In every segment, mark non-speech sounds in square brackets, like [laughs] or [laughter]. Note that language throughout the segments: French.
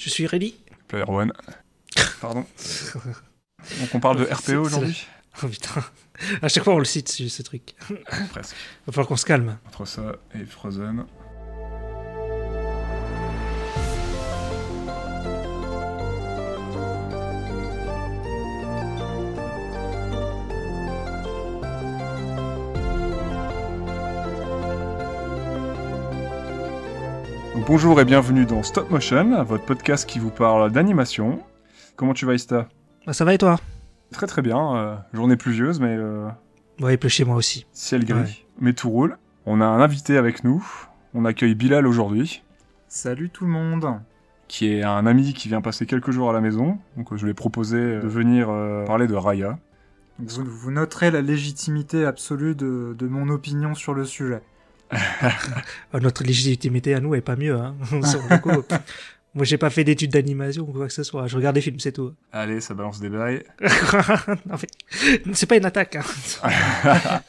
Je suis ready. Player One. Pardon. Donc on parle de [laughs] RPO aujourd'hui Oh putain. À chaque fois on le cite ce, ce truc. Presque. Va falloir qu'on se calme. Entre ça et Frozen. Bonjour et bienvenue dans Stop Motion, votre podcast qui vous parle d'animation. Comment tu vas Ista? Bah, ça va et toi? Très très bien, euh, journée pluvieuse mais euh, Ouais, il pleut chez moi aussi. ciel gris, Ouais. mais tout roule. On a un invité avec nous, on accueille Bilal aujourd'hui, Salut tout le monde qui est un ami qui vient passer quelques jours à la maison. Donc euh, je lui ai proposé euh, de venir euh, parler de Raya. Vous, vous noterez la légitimité absolue de, de mon opinion sur le sujet. [laughs] Notre légitimité à nous est pas mieux. Hein. [laughs] Le coup, moi j'ai pas fait d'études d'animation ou quoi que ce soit. Je regarde des films, c'est tout. [laughs] Allez, ça balance des bails. non, mais c'est pas une attaque. Hein.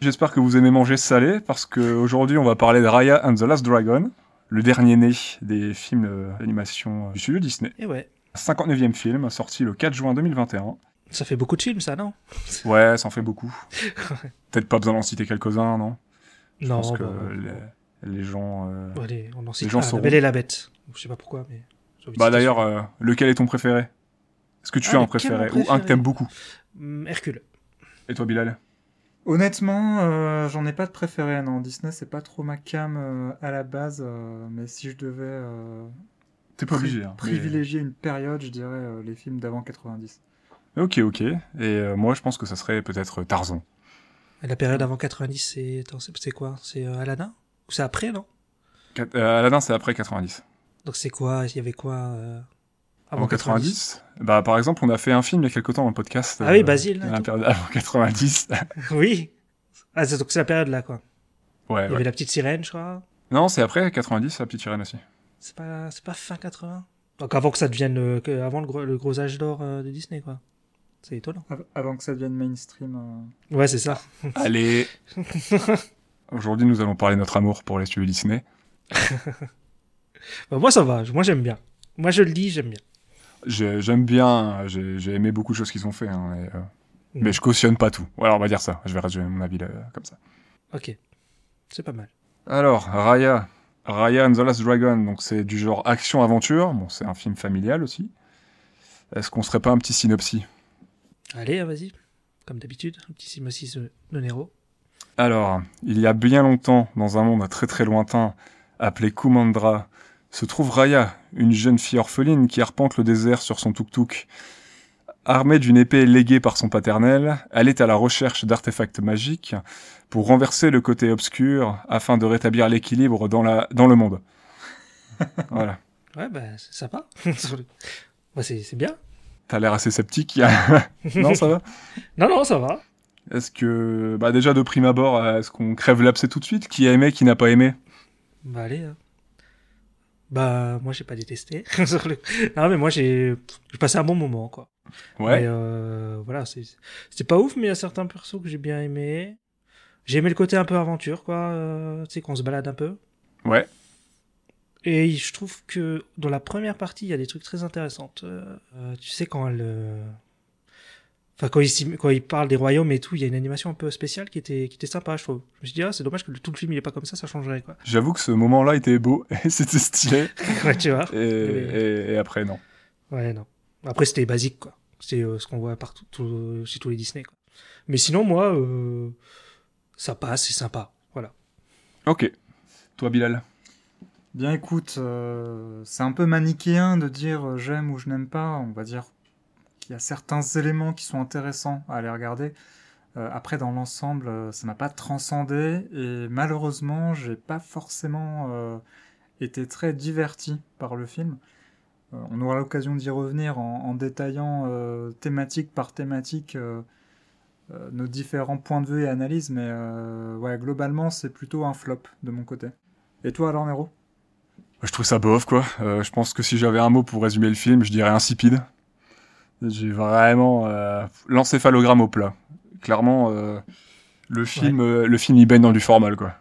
J'espère que vous aimez manger salé parce qu'aujourd'hui on va parler de Raya and the Last Dragon, le dernier né des films d'animation du studio Disney. Et ouais, 59e film, sorti le 4 juin 2021. ça fait beaucoup de films, ça, non? Ouais, ça en fait beaucoup. Peut-être pas besoin d'en citer quelques-uns, non? Je Non, pense que bah, les, les gens... euh, bon, allez, on en cite gens sauront. La Belle et la Bête. Je sais pas pourquoi, mais. Bah d'ailleurs, euh, lequel est ton préféré? Est-ce que tu Ah, as un préféré Ou un que t'aimes beaucoup? Hum, Hercule. Et toi Bilal? Honnêtement, euh, j'en ai pas de préféré, non. Disney, c'est pas trop ma cam euh, à la base, euh, mais si je devais euh, T'es pas obligé. hein, mais- privilégier une période, je dirais euh, les films d'avant 90. Ok, ok. Et euh, moi je pense que ça serait peut-être Tarzan. La période avant 90, c'est c'est quoi? C'est euh, Aladdin? Ou c'est après, non? Quat- euh, Aladdin c'est après 90. Donc c'est quoi? Il y avait quoi euh, Avant 90 Bah par exemple on a fait un film il y a quelque temps dans le podcast. Ah oui, Basile, là, la période avant 90. [laughs] Oui. Ah, c'est- donc c'est la période là, quoi. ouais, Il y ouais. avait la petite sirène, je crois. Non c'est après 90 la petite sirène aussi. C'est pas, c'est pas fin 80 Donc avant que ça devienne, avant le gros, le gros âge d'or de Disney, quoi. C'est étonnant. Av- avant que ça devienne mainstream. euh. Ouais, c'est ça. [laughs] Allez Aujourd'hui nous allons parler de notre amour pour les studios Disney. [laughs] Bah, moi, ça va. Moi, j'aime bien. Moi, je le dis, j'aime bien. J'ai- J'aime bien, j'ai aimé beaucoup de choses qu'ils ont fait, hein, mais, euh, Mm. mais je cautionne pas tout. Voilà, on va dire ça. Je vais résumer mon avis là, comme ça. Ok. C'est pas mal. Alors, Raya. Raya and the Last Dragon, donc c'est du genre action-aventure. Bon, c'est un film familial aussi. Est-ce qu'on serait pas un petit synopsis? Allez, hein, vas-y. Comme d'habitude, un petit synopsis de Nero. Alors, il y a bien longtemps, dans un monde très très lointain, appelé Kumandra, se trouve Raya, une jeune fille orpheline qui arpente le désert sur son tuk-tuk. Armée d'une épée léguée par son paternel, elle est à la recherche d'artefacts magiques pour renverser le côté obscur afin de rétablir l'équilibre dans, la, dans le monde. [laughs] voilà. Ouais, bah, c'est sympa. [laughs] bah, c'est bien. T'as l'air assez sceptique. [laughs] non, ça va? Non, non, ça va. Est-ce que, bah déjà de prime abord, est-ce qu'on crève l'abcès tout de suite? Qui a aimé, qui n'a pas aimé? Bah, allez. hein. Bah, moi, j'ai pas détesté. [laughs] Non, mais moi, j'ai j'ai passé un bon moment, quoi. Ouais. Mais, euh, voilà, c'est c'est pas ouf, mais il y a certains persos que j'ai bien aimés. J'ai aimé le côté un peu aventure, quoi. euh, tu sais, qu'on se balade un peu. Ouais. Et je trouve que dans la première partie, il y a des trucs très intéressants. Euh, euh, tu sais, quand elle. euh, Enfin, quand il, quand il parle des royaumes et tout, il y a une animation un peu spéciale qui était, qui était sympa, je trouve. Je me suis dit, ah, c'est dommage que tout le film il est pas comme ça, ça changerait, quoi. J'avoue que ce moment-là était beau [laughs] c'était stylé. [laughs] ouais, tu vois. Et, et- et après, non. Ouais, non. Après, c'était basique, quoi. C'est euh, ce qu'on voit partout, tout- chez tous les Disney, quoi. Mais sinon, moi, ça passe, c'est sympa. Voilà. Ok. Toi, Bilal? Bien écoute, euh, c'est un peu manichéen de dire euh, j'aime ou je n'aime pas. On va dire qu'il y a certains éléments qui sont intéressants à aller regarder. Euh, après, dans l'ensemble, ça m'a pas transcendé et malheureusement, j'ai pas forcément été très diverti par le film. On aura l'occasion d'y revenir en, détaillant thématique par thématique nos différents points de vue et analyses, mais globalement, c'est plutôt un flop de mon côté. Et toi, alors, Nero? Je trouve ça bof, quoi. Euh, je pense que si j'avais un mot pour résumer le film, je dirais insipide. J'ai vraiment euh, l'encéphalogramme au plat. Clairement, euh, le film, euh, le film, il baigne dans du formal, quoi.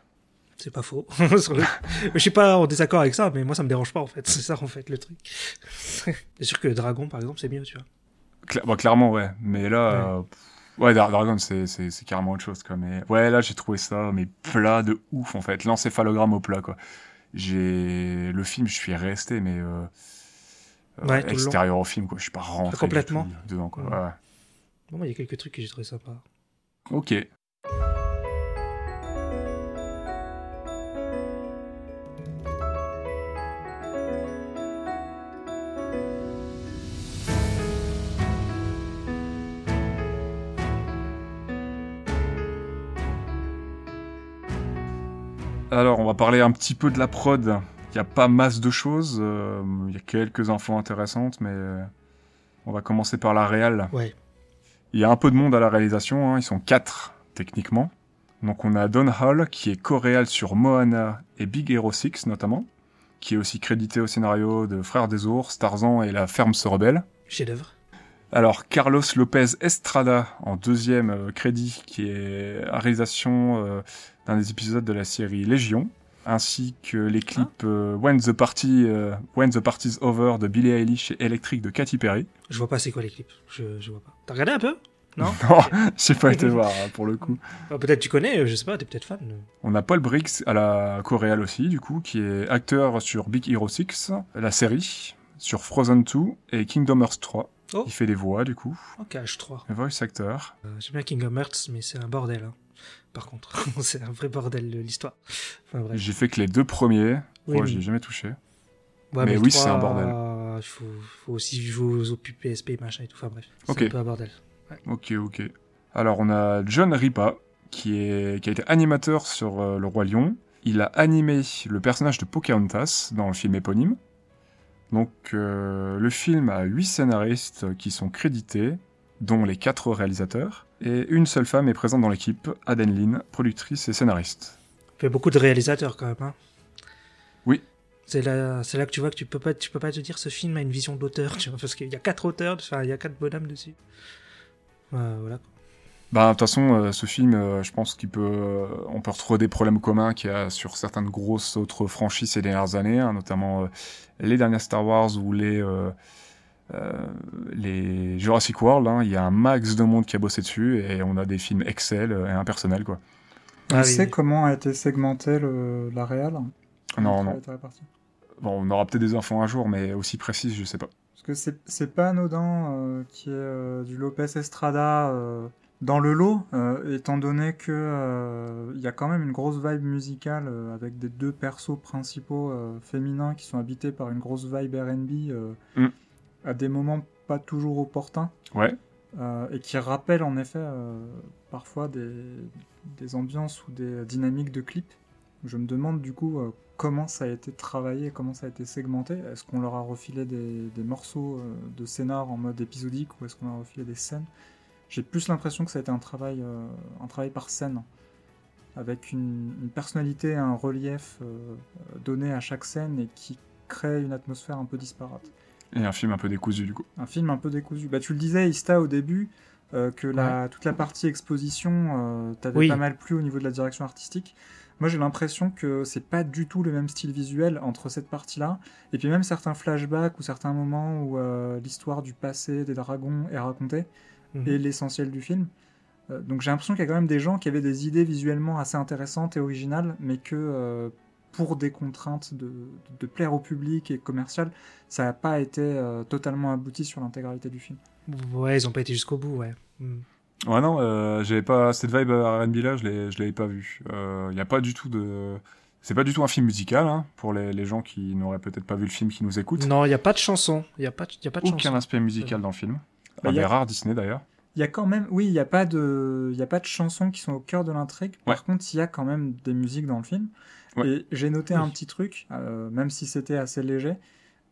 C'est pas faux. [laughs] je suis pas en désaccord avec ça, mais moi ça me dérange pas en fait. C'est ça en fait le truc. [laughs] c'est sûr que Dragon par exemple c'est mieux, tu vois. Cla- bon, clairement, ouais. Mais là, ouais, ouais Dra- Dragon, c'est carrément autre chose, quoi. Mais ouais, là, j'ai trouvé ça, mais plat de ouf, en fait. L'encéphalogramme au plat, quoi. J'ai le film, je suis resté, mais euh, euh, Ouais, extérieur au film, quoi. Je suis pas rentré du Complètement. dedans, quoi. Ouais. Ouais. Bon, il y a quelques trucs que j'ai trouvé sympa. Ok. Va parler un petit peu de la prod. Il n'y a pas masse de choses. euh, Il y a quelques infos intéressantes, mais euh, on va commencer par la réal. Ouais. Il y a un peu de monde à la réalisation, hein, ils sont quatre techniquement. Donc on a Don Hall qui est co-réal sur Moana et Big Hero 6 notamment, qui est aussi crédité au scénario de Frères des Ours, Tarzan et La Ferme se rebelle. Chef d'œuvre. Alors Carlos Lopez Estrada en deuxième euh, crédit qui est à réalisation euh, d'un des épisodes de la série Légion, ainsi que les clips euh, When the Party euh, When the Party's Over de Billie Eilish et Electric de Katy Perry. Je vois pas c'est quoi les clips. Je, je vois pas. T'as regardé un peu? Non? [laughs] Non, [laughs] j'ai pas été voir hein, pour le coup. Ah, Peut-être tu connais, je sais pas, t'es peut-être fan. On a Paul Briggs à la coréale aussi, du coup, qui est acteur sur Big Hero 6, la série, sur Frozen 2 et Kingdom Hearts 3. Oh. Il fait des voix, du coup, Ok, H3. voice actor. Euh, J'aime bien Kingdom Hearts, mais c'est un bordel. hein. Par contre, [laughs] c'est un vrai bordel de l'histoire. Enfin. J'ai fait que les deux premiers, Oui, j'y ai jamais touché. Ouais, mais oui, 3, c'est un bordel. Il faut, faut aussi jouer aux PSP, machin et tout. Enfin bref, c'est un peu un bordel. Ok, ok. Alors, on a John Ripa, qui, est, qui a été animateur sur euh, Le Roi Lion. Il a animé le personnage de Pocahontas dans le film éponyme. Donc, euh, le film a huit scénaristes qui sont crédités, dont les quatre réalisateurs. Et une seule femme est présente dans l'équipe, Aden Lin, productrice et scénariste. Il fait beaucoup de réalisateurs quand même. Hein. Oui. C'est là, c'est là que tu vois que tu peux pas, tu peux pas te dire ce film a une vision d'auteur, tu vois, parce qu'il y a quatre auteurs, enfin il y a quatre bonhommes dessus. Euh, voilà. Bah, de toute façon, euh, ce film, euh, je pense qu'il peut, euh, on peut retrouver des problèmes communs qu'il y a sur certaines grosses autres franchises ces dernières années, hein, notamment les dernières Star Wars ou les, les Jurassic World. hein. Il y a un max de monde qui a bossé dessus et on a des films Excel euh, et impersonnels, quoi. On Ah oui, sait oui. comment a été segmenté le, la réal? Non, non. Bon, on aura peut-être des infos un jour, mais aussi précises, je sais pas. Parce que c'est pas anodin euh, qu'il y ait euh, du Lopez Estrada euh, dans le lot, euh, étant donné que euh, il y a quand même une grosse vibe musicale euh, avec des deux persos principaux euh, féminins qui sont habités par une grosse vibe R&B euh, Mm. À des moments pas toujours opportuns Ouais. euh, et qui rappellent en effet euh, parfois des, des ambiances ou des dynamiques de clips. Je me demande du coup euh, comment ça a été travaillé, comment ça a été segmenté. Est-ce qu'on leur a refilé des, des morceaux de scénar en mode épisodique ou est-ce qu'on leur a refilé des scènes? J'ai plus l'impression que ça a été un travail, un travail par scène, avec une, une personnalité, un relief donné à chaque scène et qui crée une atmosphère un peu disparate Et un film un peu décousu, du coup. un film un peu décousu. Bah, tu le disais, Ista, au début, euh, que la, toute la partie exposition euh, t'avait Oui. pas mal plu au niveau de la direction artistique. Moi, j'ai l'impression que c'est pas du tout le même style visuel entre cette partie-là, et puis même certains flashbacks ou certains moments où euh, l'histoire du passé des dragons est racontée, Mhm. et l'essentiel du film. Euh, donc j'ai l'impression qu'il y a quand même des gens qui avaient des idées visuellement assez intéressantes et originales, mais que euh, pour des contraintes de, de plaire au public et commercial, ça n'a pas été euh, totalement abouti sur l'intégralité du film. Ouais, ils ont pas été jusqu'au bout, ouais. Mm. Ouais, non, euh, j'avais pas cette vibe R&B là, je l'ai, je l'avais pas vu. Il y a pas du tout de, c'est pas du tout un film musical hein, pour les, les gens qui n'auraient peut-être pas vu le film qui nous écoutent. Non, il y a pas de chanson. Il y a pas, de- y a pas de Aucun chanson. aspect musical dans le film. Bah, un y a- des rares Disney d'ailleurs. Il y a quand même, oui, il n'y a pas de, il a pas de chansons qui sont au cœur de l'intrigue. Par Ouais. contre, il y a quand même des musiques dans le film. Ouais. Et j'ai noté Oui. un petit truc, euh, même si c'était assez léger,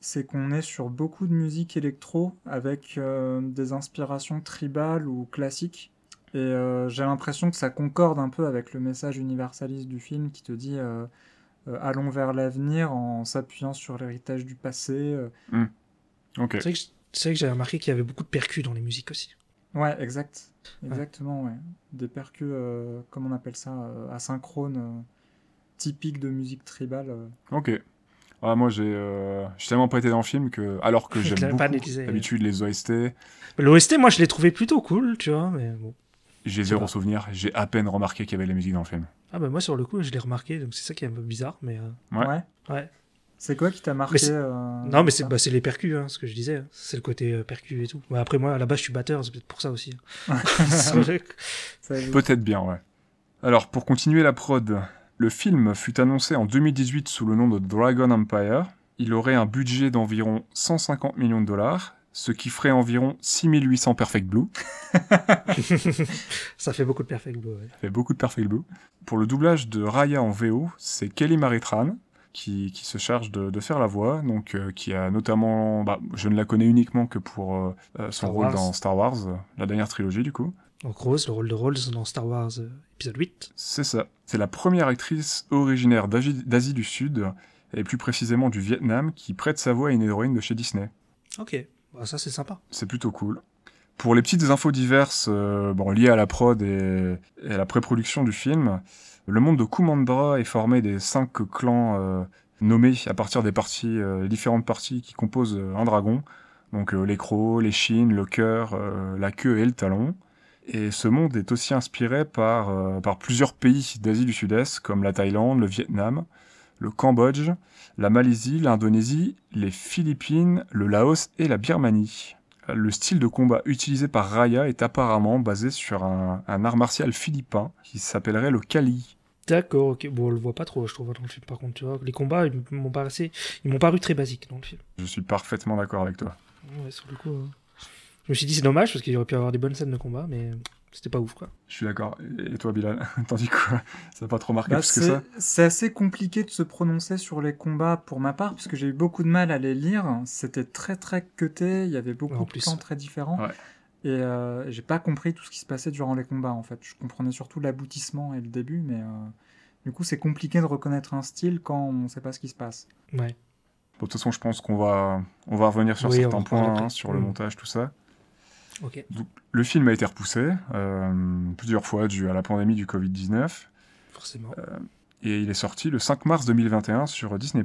c'est qu'on est sur beaucoup de musique électro avec euh, des inspirations tribales ou classiques. Et euh, j'ai l'impression que ça concorde un peu avec le message universaliste du film qui te dit euh, euh, allons vers l'avenir en s'appuyant sur l'héritage du passé. Ok. C'est vrai que, j'ai remarqué qu'il y avait beaucoup de percus dans les musiques aussi. Ouais, exact. Exactement, ouais. Des percus, euh, comment on appelle ça, euh, asynchrones. Typique de musique tribale. euh. Ok. Ah, moi, j'ai euh, tellement pas été dans le film que, alors que [laughs] j'aime beaucoup d'habitude les OST, L'OST, moi, je l'ai trouvé plutôt cool, tu vois, mais bon. j'ai zéro souvenir. J'ai à peine remarqué qu'il y avait la musique dans le film. Ah bah moi, sur le coup, je l'ai remarqué, donc c'est ça qui est un peu bizarre, mais... euh, Ouais. Ouais. C'est quoi qui t'a marqué euh, Non, mais c'est bah, c'est les percus, hein, ce que je disais. hein. C'est le côté euh, percus et tout. Ouais, après, moi, à la base, je suis batteur, c'est peut-être pour ça aussi. hein. [laughs] [laughs] Peut-être bien, ouais. Alors, pour continuer la prod, le film fut annoncé en 2018 sous le nom de Dragon Empire. Il aurait un budget d'environ 150 millions de dollars, ce qui ferait environ 6800 Perfect Blue. ça fait beaucoup de perfect blue, ouais. Ça fait beaucoup de Perfect Blue. Pour le doublage de Raya en VO, c'est Kelly Maritran qui, qui se charge de, de faire la voix, donc euh, qui a notamment, bah, je ne la connais uniquement que pour euh, euh, son Star rôle Wars. dans Star Wars, la dernière trilogie du coup. Donc Rose, le rôle de Rose dans Star Wars euh, épisode 8. C'est ça. C'est la première actrice originaire d'Asie du Sud, et plus précisément du Vietnam, qui prête sa voix à une héroïne de chez Disney. Ok, bah, ça c'est sympa. C'est plutôt cool. Pour les petites infos diverses euh, bon, liées à la prod et, et à la pré-production du film, le monde de Kumandra est formé des cinq clans euh, nommés à partir des parties, euh, différentes parties qui composent un dragon. Donc les crocs, les chines, le cœur, la queue et le talon. Et ce monde est aussi inspiré par, euh, par plusieurs pays d'Asie du Sud-Est, comme la Thaïlande, le Vietnam, le Cambodge, la Malaisie, l'Indonésie, les Philippines, le Laos et la Birmanie. Le style de combat utilisé par Raya est apparemment basé sur un, un art martial philippin qui s'appellerait le Kali. D'accord, ok. Bon, on le voit pas trop, je trouve, dans le film. Par contre, tu vois, les combats, ils m'ont paru, très basiques dans le film. Je suis parfaitement d'accord avec toi. Ouais, sur le coup. euh, Je me suis dit, c'est dommage, parce qu'il aurait pu avoir des bonnes scènes de combat, mais c'était pas ouf, quoi. Je suis d'accord. Et toi, Bilal? [laughs] T'en dis quoi? Ça n'a pas trop marqué Bah, plus que c'est ça? c'est assez compliqué de se prononcer sur les combats pour ma part, puisque j'ai eu beaucoup de mal à les lire. C'était très très cuté, il y avait beaucoup En de plans très différents. Ouais. Et euh, j'ai pas compris tout ce qui se passait durant les combats en fait. Je comprenais surtout l'aboutissement et le début, mais euh, du coup c'est compliqué de reconnaître un style quand on sait pas ce qui se passe. Ouais. Bon, de toute façon, je pense qu'on va, on va revenir sur Oui, certains points, hein, sur le Mm. montage, tout ça. Donc, le film a été repoussé euh, plusieurs fois dû à la pandémie du Covid-19. Forcément. Et il est sorti le 5 mars 2021 sur Disney+.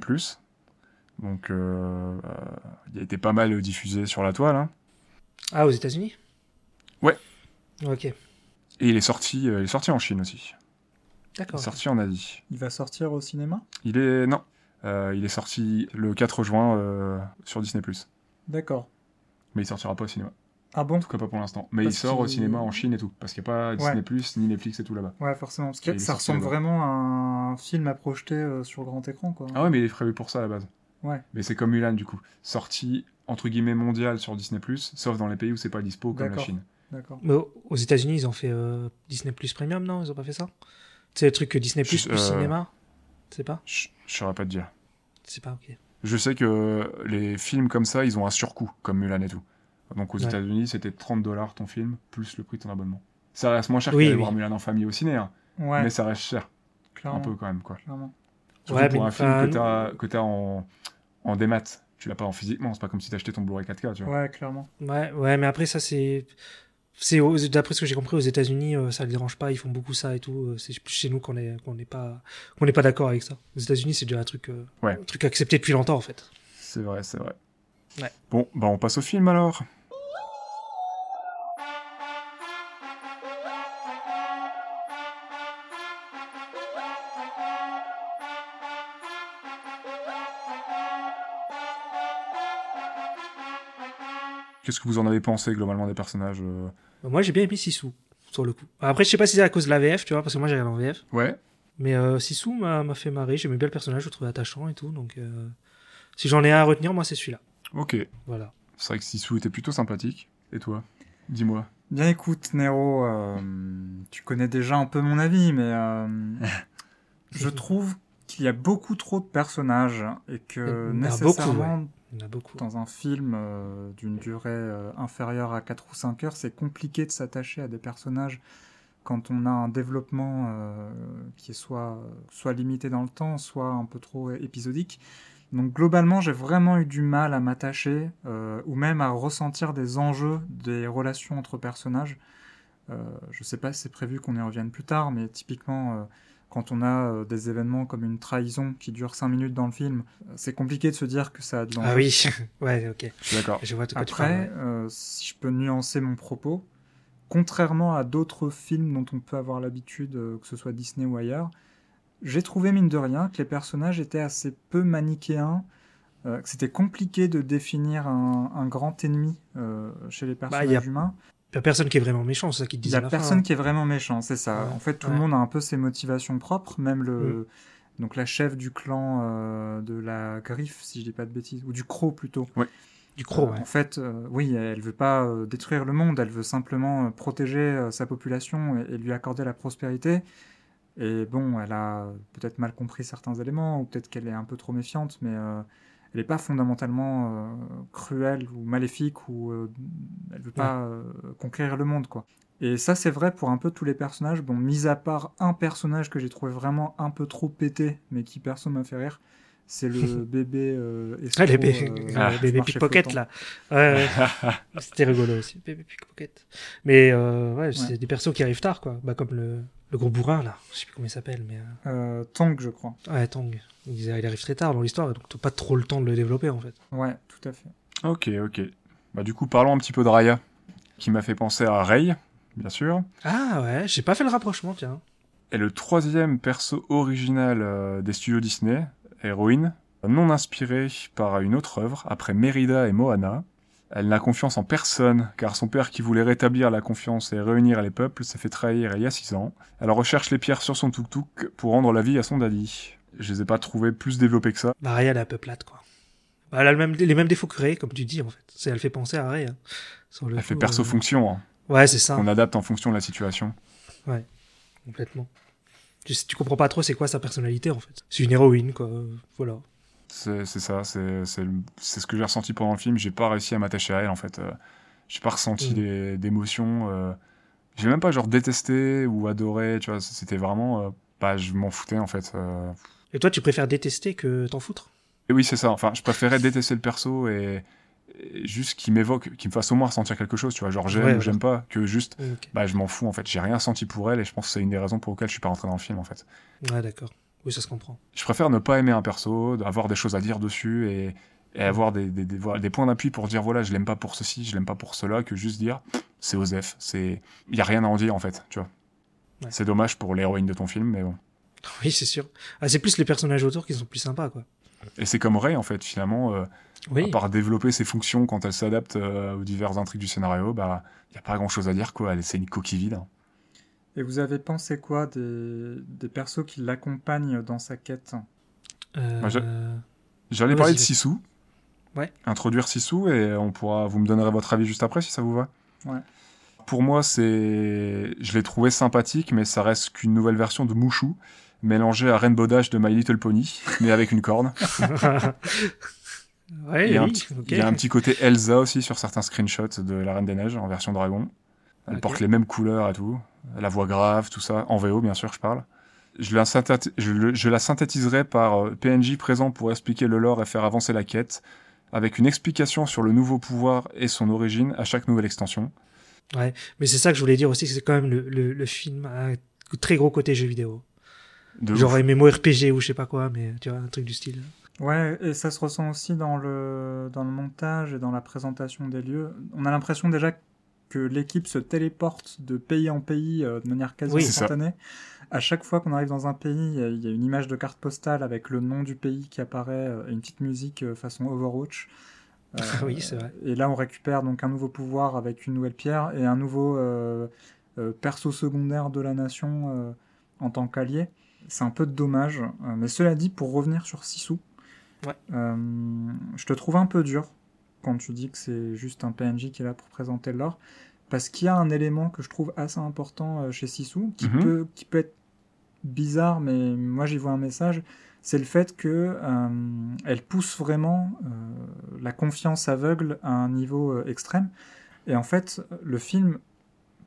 Donc, euh, euh, il a été pas mal diffusé sur la toile. hein. Ah, aux États-Unis? Ouais. Ok. Et il est sorti, euh, il est sorti en Chine aussi. Il D'accord. est sorti en Asie. Il va sortir au cinéma? Il est non, Euh, il est sorti le 4 juin euh, sur Disney+. D'accord. Mais il sortira pas au cinéma. Ah bon En tout cas pas pour l'instant. Mais Parce il sort au cinéma en Chine et tout, parce qu'il n'y a pas Disney+, ni Netflix et tout là-bas. Ouais, forcément. Parce que ça ressemble vraiment à un film à projeter euh, sur grand écran, quoi. Ah ouais, mais il est prévu pour ça à la base. Ouais. Mais c'est comme Mulan du coup, sorti entre guillemets mondial sur Disney+, sauf dans les pays où c'est pas dispo comme la. Chine. D'accord. Mais au- aux États-Unis, ils ont fait euh, Disney Plus Premium, non? Ils ont pas fait ça? C'est le truc que Disney Plus Je- plus euh, cinéma? C'est pas? Je je saurais pas te dire. C'est pas, ok. Je sais que les films comme ça, ils ont un surcoût, comme Mulan et tout. Donc aux Ouais. États-Unis, c'était 30 dollars ton film, plus le prix de ton abonnement. Ça reste moins cher Oui, qu'aller oui. voir Mulan en famille au ciné, hein, Ouais, mais ça reste cher, clairement. un peu quand même. quoi. clairement. Surtout Ouais, pour un film que t'as que t'as en, en démat. Tu l'as pas en physiquement, c'est pas comme si t'achetais ton Blu-ray 4K, tu vois. Ouais, clairement. Ouais, ouais, mais après, ça, c'est. C'est aux- d'après ce que j'ai compris aux États-Unis, euh, ça les dérange pas, ils font beaucoup ça et tout. euh, C'est plus chez nous qu'on est qu'on n'est pas qu'on n'est pas d'accord avec ça. Aux États-Unis, c'est déjà un truc euh, Ouais. un truc accepté depuis longtemps en fait. C'est vrai, c'est vrai. Ouais. Bon, bah on passe au film alors. Qu'est-ce que vous en avez pensé globalement des personnages euh Bah, Moi, j'ai bien aimé Sissou sur le coup. Après, je sais pas si c'est à cause de la VF, tu vois, parce que moi j'ai regardé en VF. Ouais. Mais euh, Sissou m'a fait marrer, j'aimais bien le personnage, je le trouvais attachant et tout. Donc, euh, si j'en ai un à retenir, moi c'est celui-là. Ok. Voilà. C'est vrai que Sissou était plutôt sympathique. Et toi? Dis-moi. Bien écoute, Nero, euh, tu connais déjà un peu mon avis, mais euh, [laughs] je [laughs] trouve qu'il y a beaucoup trop de personnages et que beaucoup, nécessairement, Il y en a beaucoup. dans un film euh, d'une durée euh, inférieure à 4 ou 5 heures, c'est compliqué de s'attacher à des personnages quand on a un développement euh, qui est soit, soit limité dans le temps, soit un peu trop épisodique. Donc globalement, j'ai vraiment eu du mal à m'attacher ou même à ressentir des enjeux des relations entre personnages. Je sais pas si c'est prévu qu'on y revienne plus tard, mais typiquement, quand on a euh, des événements comme une trahison qui dure 5 minutes dans le film, euh, c'est compliqué de se dire que ça a de l'enjeu. Ah oui, [laughs] ouais, ok. Je suis d'accord. Je vois tu Après, parles, ouais. euh, si je peux nuancer mon propos, contrairement à d'autres films dont on peut avoir l'habitude, euh, que ce soit Disney ou ailleurs, j'ai trouvé mine de rien que les personnages étaient assez peu manichéens, euh, que c'était compliqué de définir un, un grand ennemi euh, chez les personnages Bah, a- humains. Il a personne qui est vraiment méchant, c'est ça qu'ils Il disent y à a la personne fin. qui est vraiment méchant, c'est ça. Ouais, En fait, tout ouais. le monde a un peu ses motivations propres, même le Mm. donc la chef du clan euh, de la griffe, si je dis pas de bêtises, ou du croc plutôt. Du croc, Euh, ouais. En fait, euh, oui, elle veut pas euh, détruire le monde, elle veut simplement euh, protéger euh, sa population et, et lui accorder la prospérité. Et bon, elle a peut-être mal compris certains éléments, ou peut-être qu'elle est un peu trop méfiante, mais euh, elle n'est pas fondamentalement euh, cruelle ou maléfique, ou euh, elle veut pas euh, conquérir le monde, quoi. Et ça, c'est vrai pour un peu tous les personnages. Bon, mis à part un personnage que j'ai trouvé vraiment un peu trop pété, mais qui perso m'a fait rire, c'est le [laughs] bébé euh, Ah, les bébés, euh, Ah, marché pickpocket, là. Ouais, ouais. [laughs] C'était rigolo aussi, bébé pickpocket. Mais euh, ouais, c'est des persos qui arrivent tard, quoi. Bah, comme le, le gros bourrin, là. Je sais plus comment il s'appelle, mais. Euh, Tong, je crois. euh, Ouais, Tong. Il, il arrive très tard dans l'histoire, donc t'as pas trop le temps de le développer, en fait. Ouais, tout à fait. Ok, ok. Bah, du coup, parlons un petit peu de Raya, qui m'a fait penser à Rey, bien sûr. Ah ouais, j'ai pas fait le rapprochement, tiens. est le troisième perso original euh, des studios Disney, héroïne, non inspirée par une autre œuvre, après Merida et Moana. Elle n'a confiance en personne, car son père qui voulait rétablir la confiance et réunir les peuples s'est fait trahir il y a six ans. Elle recherche les pierres sur son tuk-tuk pour rendre la vie à son daddy. Je les ai pas trouvés plus développés que ça. Bah, Raya, elle est un peu plate, quoi. Elle a le même, les mêmes défauts que Ray, comme tu dis, en fait. C'est, elle fait penser à Ray. hein. Sur le Elle fait perso-fonction, hein, euh, Ouais, c'est ça, qu'on adapte en fonction de la situation. complètement. Tu, tu comprends pas trop c'est quoi sa personnalité, en fait. C'est une héroïne, quoi. Voilà. C'est ça, c'est c'est le- c'est ce que j'ai ressenti pendant le film. J'ai pas réussi à m'attacher à elle en fait. Euh, j'ai pas ressenti Mm. des- d'émotions. Euh, j'ai même pas genre détesté ou adoré. Tu vois, c'était vraiment. Euh, bah, je m'en foutais en fait. Euh, Et toi, tu préfères détester que t'en foutre? Et oui, c'est ça. Enfin, je préférais détester le perso et, et juste qu'il m'évoque, qu'il me fasse au moins ressentir quelque chose. Tu vois, genre j'aime Ouais, ou ouais. j'aime pas, que juste. Bah, je m'en fous en fait. J'ai rien senti pour elle et je pense que c'est une des raisons pour lesquelles je suis pas rentré dans le film en fait. Ouais, d'accord. Oui, ça se comprend. Je préfère ne pas aimer un perso, avoir des choses à dire dessus et, et avoir des, des, des, voilà, des points d'appui pour dire voilà, je l'aime pas pour ceci, je l'aime pas pour cela, que juste dire c'est Osef. C'est... Il y a rien à en dire en fait, tu vois. Ouais. C'est dommage pour l'héroïne de ton film, mais bon. [laughs] Oui, c'est sûr. Ah, c'est plus les personnages autour qui sont plus sympas, quoi. Et c'est comme Ray en fait, finalement, euh, Oui. à part développer ses fonctions quand elle s'adapte euh, aux diverses intrigues du scénario, bah, il y a pas grand chose à dire quoi, elle c'est une coquille vide. hein. Et vous avez pensé quoi des, des persos qui l'accompagnent dans sa quête? Euh, je- J'allais parler de. Sissou. Ouais. Introduire Sissou et on pourra, vous me donnerez votre avis juste après si ça vous va. Ouais. Pour moi, c'est, je l'ai trouvé sympathique, mais ça reste qu'une nouvelle version de Mouchou, mélangée à Rainbow Dash de My Little Pony, mais avec une corne. [laughs] ouais, il, y a un oui, petit, ok. il y a un petit côté Elsa aussi sur certains screenshots de La Reine des Neiges en version dragon. Elle porte les mêmes couleurs et tout. La voix grave, tout ça. En VO, bien sûr, je parle. Je la, synthéti- je le- je la synthétiserai par euh, PNJ présent pour expliquer le lore et faire avancer la quête, avec une explication sur le nouveau pouvoir et son origine à chaque nouvelle extension. Mais c'est ça que je voulais dire aussi, c'est quand même le, le, le film a un très gros côté jeu vidéo. De Genre ouf. MMORPG ou je sais pas quoi, mais tu vois, un truc du style. Ouais, et ça se ressent aussi dans le, dans le montage et dans la présentation des lieux. On a l'impression déjà que l'équipe se téléporte de pays en pays euh, de manière quasi Oui. Instantanée. À chaque fois qu'on arrive dans un pays, il y a- il y a une image de carte postale avec le nom du pays qui apparaît euh, et une petite musique euh, façon Overwatch. Euh, [laughs] Oui, c'est vrai. Et là, on récupère donc un nouveau pouvoir avec une nouvelle pierre et un nouveau euh, euh, perso secondaire de la nation euh, en tant qu'allié. C'est un peu dommage. Euh, mais cela dit, pour revenir sur Sissou, Ouais. euh, je te trouve un peu dur quand tu dis que c'est juste un PNJ qui est là pour présenter l'or. Parce qu'il y a un élément que je trouve assez important euh, chez Sissou, qui, Mhm. peut, qui peut être bizarre, mais moi j'y vois un message. C'est le fait que euh, elle pousse vraiment euh, la confiance aveugle à un niveau euh, extrême. Et en fait, le film,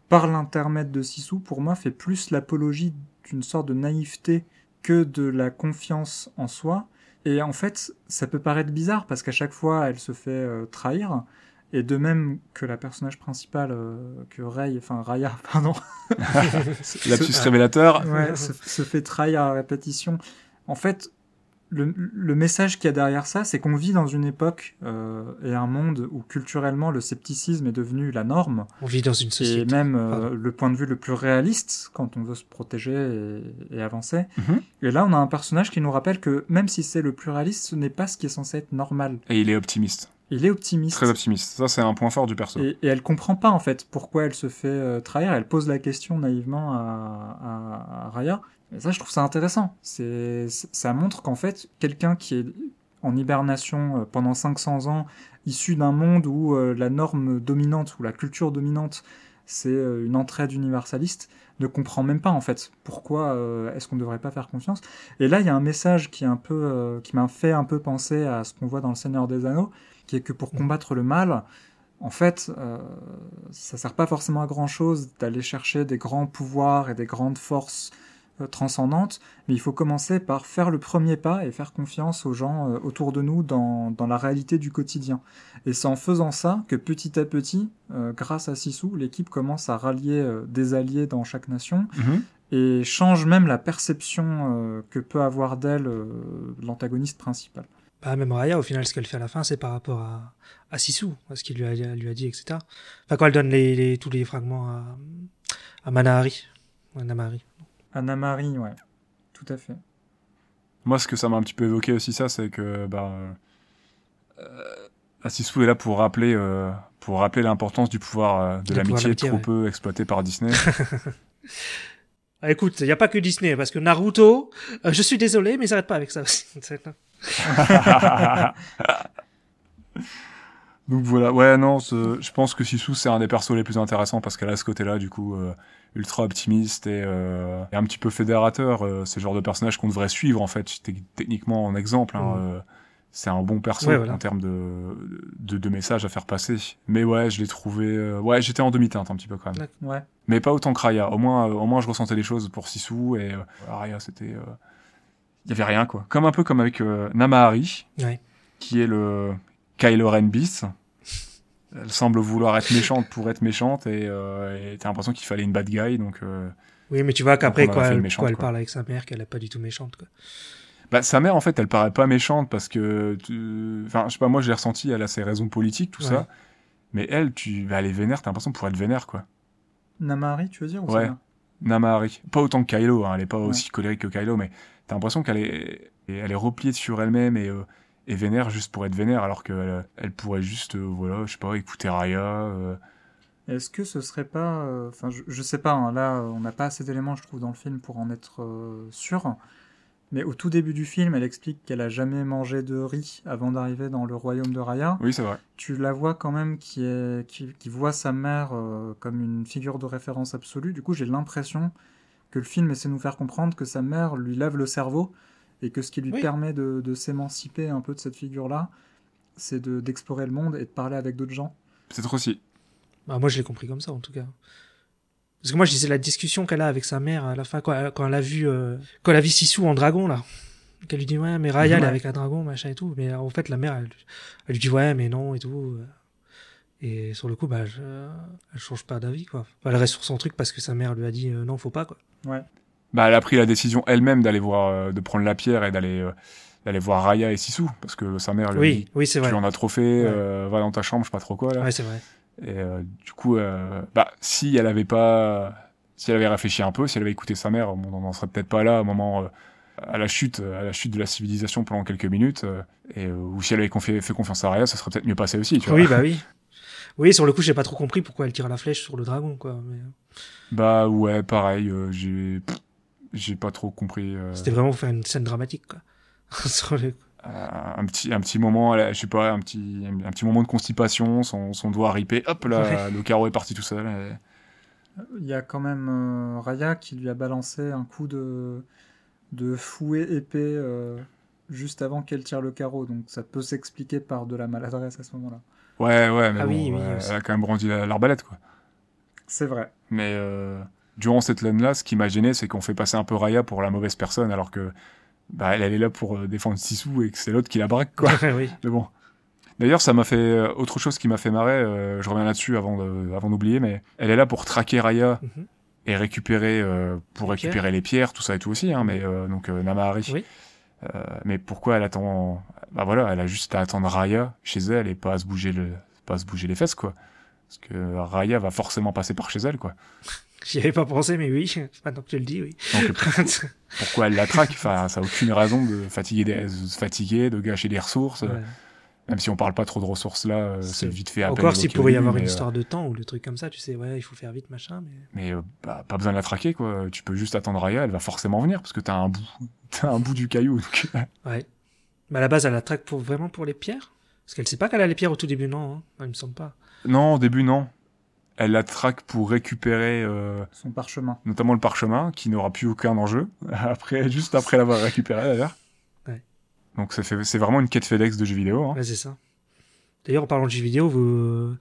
par l'intermède de Sissou, pour moi, fait plus l'apologie d'une sorte de naïveté que de la confiance en soi. Et en fait, ça peut paraître bizarre parce qu'à chaque fois, elle se fait euh, trahir. Et de même que la personnage principale, euh, que Ray, enfin Raya, [laughs] pardon, [laughs] Lapsus révélateur. [laughs] ouais, se, se fait trahir à répétition. En fait, le, le message qu'il y a derrière ça, c'est qu'on vit dans une époque euh, et un monde où culturellement le scepticisme est devenu la norme. On vit dans une Et société. même euh, le point de vue le plus réaliste quand on veut se protéger et, et avancer. Mhm. Et là, on a un personnage qui nous rappelle que même si c'est le plus réaliste, ce n'est pas ce qui est censé être normal. Et il est optimiste. Il est optimiste. Très optimiste. Ça, c'est un point fort du perso. Et, et elle comprend pas en fait pourquoi elle se fait euh, trahir. Elle pose la question naïvement à, à, à Raya. Et ça, je trouve ça intéressant. C'est, ça montre qu'en fait, quelqu'un qui est en hibernation euh, pendant 500 ans, issu d'un monde où euh, la norme dominante ou la culture dominante, c'est euh, une entraide universaliste, ne comprend même pas en fait pourquoi est-ce qu'on ne devrait pas faire confiance. Et là, il y a un message qui est un peu, qui m'a fait un peu penser à ce qu'on voit dans le Seigneur des Anneaux, qui est que pour combattre le mal, en fait, euh, ça sert pas forcément à grand chose d'aller chercher des grands pouvoirs et des grandes forces euh, transcendantes, mais il faut commencer par faire le premier pas et faire confiance aux gens euh, autour de nous dans, dans la réalité du quotidien. Et c'est en faisant ça que petit à petit, euh, grâce à Sissou, l'équipe commence à rallier euh, des alliés dans chaque nation Mhm. et change même la perception euh, que peut avoir d'elle euh, l'antagoniste principal. Bah, même Raya, au final, ce qu'elle fait à la fin, c'est par rapport à, à Sisu, à ce qu'il lui a, lui a dit, etc. Enfin, quand elle donne les, les- tous les fragments à, à Manahari. Namahari. Anna-Marie, ouais, tout à fait. Moi, ce que ça m'a un petit peu évoqué aussi, ça, c'est que bah, euh, Assisou est là pour rappeler, euh, pour rappeler l'importance du pouvoir euh, de l'amitié, l'amitié, trop ouais. peu exploité par Disney. [laughs] Ah, écoute, il n'y a pas que Disney, parce que Naruto, euh, je suis désolé, mais ils n'arrêtent pas avec ça aussi. [laughs] [laughs] Donc voilà, ouais, non, je pense que Sisu, c'est un des persos les plus intéressants parce qu'elle a ce côté-là, du coup, euh, ultra optimiste et, euh, et un petit peu fédérateur. euh, c'est le genre de personnage qu'on devrait suivre, en fait, techniquement en exemple. Hein, euh, c'est un bon perso Ouais, voilà. en termes de, de, de messages à faire passer. Mais ouais, je l'ai trouvé... euh, ouais, j'étais en demi-teinte un petit peu quand même. Ouais. Mais pas autant que Raya. Au moins, euh, au moins je ressentais des choses pour Sisu et euh, Raya, c'était... euh, Il y avait rien, quoi. Comme un peu comme avec Namahari, Ouais. qui est le Kylo Ren bis. Elle semble vouloir être méchante pour être méchante et euh, t'as l'impression qu'il fallait une bad guy, donc... euh, Oui, mais tu vois qu'après, quand elle, une méchante, quand elle quoi. parle avec sa mère, qu'elle n'est pas du tout méchante. Quoi. Bah, sa mère, en fait, elle paraît pas méchante parce que, tu- enfin, je sais pas, moi, j'ai ressenti, elle a ses raisons politiques, tout Ouais. ça. Mais elle, tu, bah, elle est vénère, t'as l'impression pour être vénère, quoi. Namahari, tu veux dire ou Ouais. ça Namahari. Pas autant que Kylo, hein, elle est pas Ouais. aussi colérique que Kylo, mais t'as l'impression qu'elle est, et elle est repliée sur elle-même et, euh, et vénère juste pour être vénère, alors qu'elle elle pourrait juste, euh, voilà, je sais pas, écouter Raya. euh, Est-ce que ce serait pas, euh, enfin, je, je sais pas. hein, là, on n'a pas assez d'éléments, je trouve, dans le film pour en être sûr. Mais au tout début du film, elle explique qu'elle a jamais mangé de riz avant d'arriver dans le royaume de Raya. Oui, c'est vrai. Tu la vois quand même qui est, qui, qui voit sa mère euh, comme une figure de référence absolue. Du coup, j'ai l'impression que le film essaie de nous faire comprendre que sa mère lui lave le cerveau et que ce qui lui Oui. permet de, de s'émanciper un peu de cette figure-là, c'est de- d'explorer le monde et de parler avec d'autres gens. Peut-être aussi. Bah, moi, je l'ai compris comme ça, en tout cas. Parce que moi, je disais la discussion qu'elle a avec sa mère à la fin, quand elle, quand elle a vu, euh, quand elle a vu Sisu en dragon, là. Qu'elle lui dit, ouais, mais Raya, elle est Ouais. avec un dragon, machin et tout. Mais en fait, la mère, elle, elle lui dit, ouais, mais non, et tout. Et sur le coup, bah, je- elle change pas d'avis, quoi. Enfin, elle reste sur son truc parce que sa mère lui a dit, euh, non, faut pas, quoi. Bah, elle a pris la décision elle-même d'aller voir, euh, de prendre la pierre et d'aller, euh, d'aller voir Raya et Sisu, parce que sa mère lui a Oui, dit, oui, c'est vrai. tu en as trop fait, euh, va dans ta chambre, je sais pas trop quoi, là. Ouais, c'est vrai. Et euh, du coup, euh, bah, si elle avait pas, si elle avait réfléchi un peu, si elle avait écouté sa mère, on n'en serait peut-être pas là au moment, euh, à la chute, à la chute de la civilisation pendant quelques minutes, euh, et euh, ou si elle avait confié- fait confiance à Raya, ça serait peut-être mieux passé aussi, tu vois. Oui, bah [laughs] oui. Oui, sur le coup, j'ai pas trop compris pourquoi elle tire la flèche sur le dragon, quoi. Mais Bah ouais, pareil, euh, j'ai, j'ai pas trop compris. euh, c'était vraiment pour faire une scène dramatique, quoi. [laughs] euh, un petit, un petit moment, je sais pas, un petit, un petit moment de constipation, son, son doigt ripé, hop là, Ouais. le carreau est parti tout seul. et- Il y a quand même euh, Raya qui lui a balancé un coup de, de fouet épais euh, juste avant qu'elle tire le carreau, donc ça peut s'expliquer par de la maladresse à ce moment-là. Ouais, ouais, mais Ah bon, oui, oui, ouais, aussi. elle a quand même brandi la- l'arbalète, quoi. C'est vrai. Mais euh, durant cette laine-là, ce qui m'a gêné, c'est qu'on fait passer un peu Raya pour la mauvaise personne, alors que bah, elle, elle est là pour euh, défendre Sisu et que c'est l'autre qui la braque, quoi. [laughs] oui. Mais bon. D'ailleurs, ça m'a fait euh, autre chose qui m'a fait marrer. euh, je reviens là-dessus avant de- avant d'oublier, mais elle est là pour traquer Raya Mhm. et récupérer euh, pour Les récupérer les pierres, tout ça et tout aussi. Hein, mais euh, donc euh, Namahari. Oui. Euh, mais pourquoi elle attend Bah voilà, elle a juste à attendre Raya chez elle et pas à se bouger le pas à se bouger les fesses quoi. Parce que Raya va forcément passer par chez elle quoi. J'y avais pas pensé, mais oui, maintenant que tu le dis, oui. Donc [laughs] [laughs] pourquoi elle la traque Enfin, ça a aucune raison de fatiguer des, de se fatiguer, de gâcher des ressources. Ouais. Même si on parle pas trop de ressources là, euh, C'est- vite fait à peine Encore s'il pourrait y avoir une euh, histoire de temps ou le truc comme ça, tu sais, ouais, il faut faire vite, machin, mais. Mais euh, bah, pas besoin de la traquer, quoi. Tu peux juste attendre Raya, elle va forcément venir, parce que t'as un bout, [laughs] t'as un bout du caillou. donc. Ouais. Mais à la base, elle la traque pour, vraiment pour les pierres? Parce qu'elle sait pas qu'elle a les pierres au tout début, non, hein Non, il me semble pas. non, au début, non. Elle la traque pour récupérer euh, Son parchemin. notamment le parchemin, qui n'aura plus aucun enjeu, [laughs] après, juste après l'avoir récupéré, d'ailleurs. Ouais. Donc ça fait- c'est vraiment une quête FedEx de jeux vidéo. Hein. Ouais, c'est ça. D'ailleurs, en parlant de jeux vidéo, vous... euh,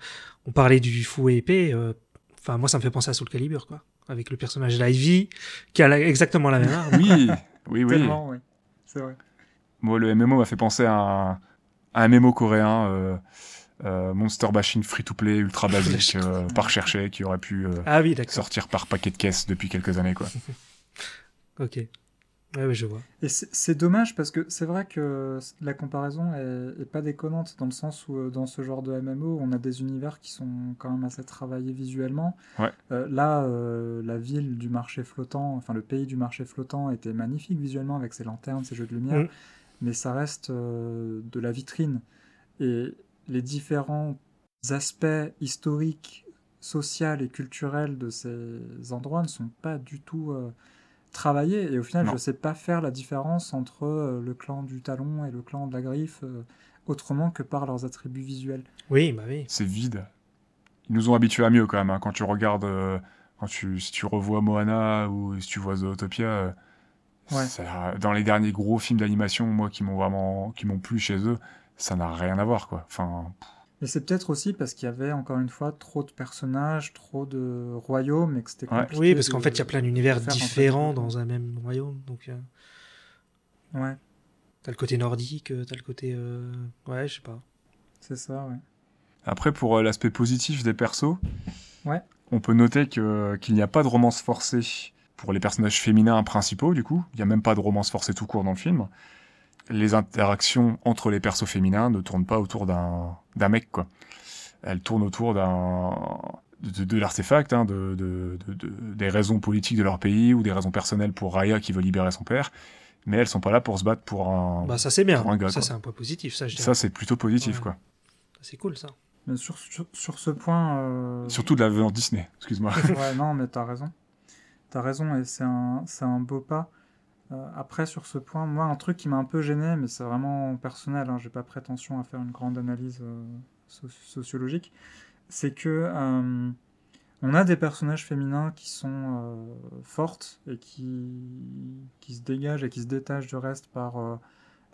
on parlait du fouet épée. euh, Enfin, moi, ça me fait penser à Soul Calibur, quoi. Avec le personnage d'Ivy, qui a la- exactement la même arme. Oui, oui, oui. [laughs] Tellement, oui. C'est vrai. Moi, le MMO m'a fait penser à un, à un MMO coréen, euh, euh, Monster Bashing free-to-play, ultra [laughs] basique, euh, pas recherché, qui aurait pu euh, Ah oui, sortir par paquet de caisses depuis quelques années, quoi. [laughs] Ok. Ouais, ouais, je vois. Et c'est dommage parce que c'est vrai que la comparaison est, est pas déconnante dans le sens où euh, dans ce genre de MMO, on a des univers qui sont quand même assez travaillés visuellement. Ouais. Euh, là, euh, la ville du marché flottant, enfin le pays du marché flottant était magnifique visuellement avec ses lanternes, ses jeux de lumière, Mm. mais ça reste euh, de la vitrine. Et les différents aspects historiques, sociaux et culturels de ces endroits ne sont pas du tout euh, travaillés. Et au final, Non. je sais pas faire la différence entre euh, le clan du talon et le clan de la griffe euh, autrement que par leurs attributs visuels. Oui, bah oui. C'est vide. Ils nous ont habitués à mieux, quand même. hein. Quand tu regardes, euh, quand tu, si tu revois Moana ou si tu vois Zootopia, euh, Ouais. ça- dans les derniers gros films d'animation, moi, qui m'ont vraiment, qui m'ont plu chez eux, ça n'a rien à voir, quoi. Enfin, Mais c'est peut-être aussi parce qu'il y avait encore une fois trop de personnages, trop de royaumes et que c'était Ouais. compliqué. Oui, parce qu'en fait, il y a plein d'univers différents dans un même royaume. Donc, euh, Ouais, t'as le côté nordique, euh, t'as le côté. euh, Ouais, je sais pas. c'est ça, ouais. Après, pour euh, l'aspect positif des persos, Ouais. on peut noter que qu'il n'y a pas de romance forcée pour les personnages féminins principaux, du coup. Il n'y a même pas de romance forcée tout court dans le film. Les interactions entre les persos féminins ne tournent pas autour d'un d'un mec, quoi. Elles tournent autour d'un de, de l'artefact, hein, de, de, de- de- des raisons politiques de leur pays ou des raisons personnelles pour Raya qui veut libérer son père. Mais elles sont pas là pour se battre pour un. Bah, ça, c'est bien. pour un gars, ça, c'est un point positif, ça, je dirais. ça, c'est plutôt positif, Ouais. quoi. C'est cool, ça. Mais sur, sur, sur ce point. euh, Surtout de la violence Disney, excuse-moi. ouais, non, mais t'as raison. T'as raison et c'est un, c'est un beau pas. Euh, après, sur ce point, moi, un truc qui m'a un peu gêné, mais c'est vraiment personnel, hein, j'ai pas prétention à faire une grande analyse euh, so- sociologique, c'est que euh, on a des personnages féminins qui sont fortes et qui, qui se dégagent et qui se détachent du reste par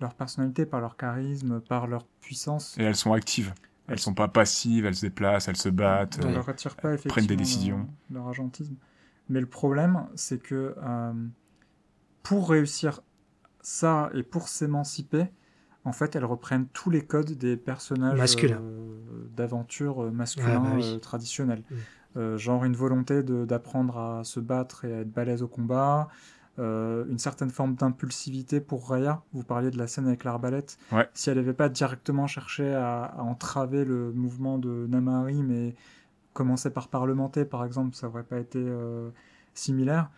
leur personnalité, par leur charisme, par leur puissance. Et elles sont actives. Elles sont pas passives, elles se déplacent, elles se battent. On leur retire pas effectivement prennent des décisions. Leur, leur agentisme. Mais le problème, c'est que pour réussir ça et pour s'émanciper, en fait, elles reprennent tous les codes des personnages euh, d'aventure euh, masculins Ah, bah oui. euh, traditionnels. Mm. Euh, genre une volonté d'apprendre à se battre et à être balèze au combat, euh, une certaine forme d'impulsivité pour Raya. Vous parliez de la scène avec l'arbalète. Ouais. Si elle n'avait pas directement cherché à, à entraver le mouvement de Namahari, mais commencer par parlementer, par exemple, ça aurait pas été euh, similaire.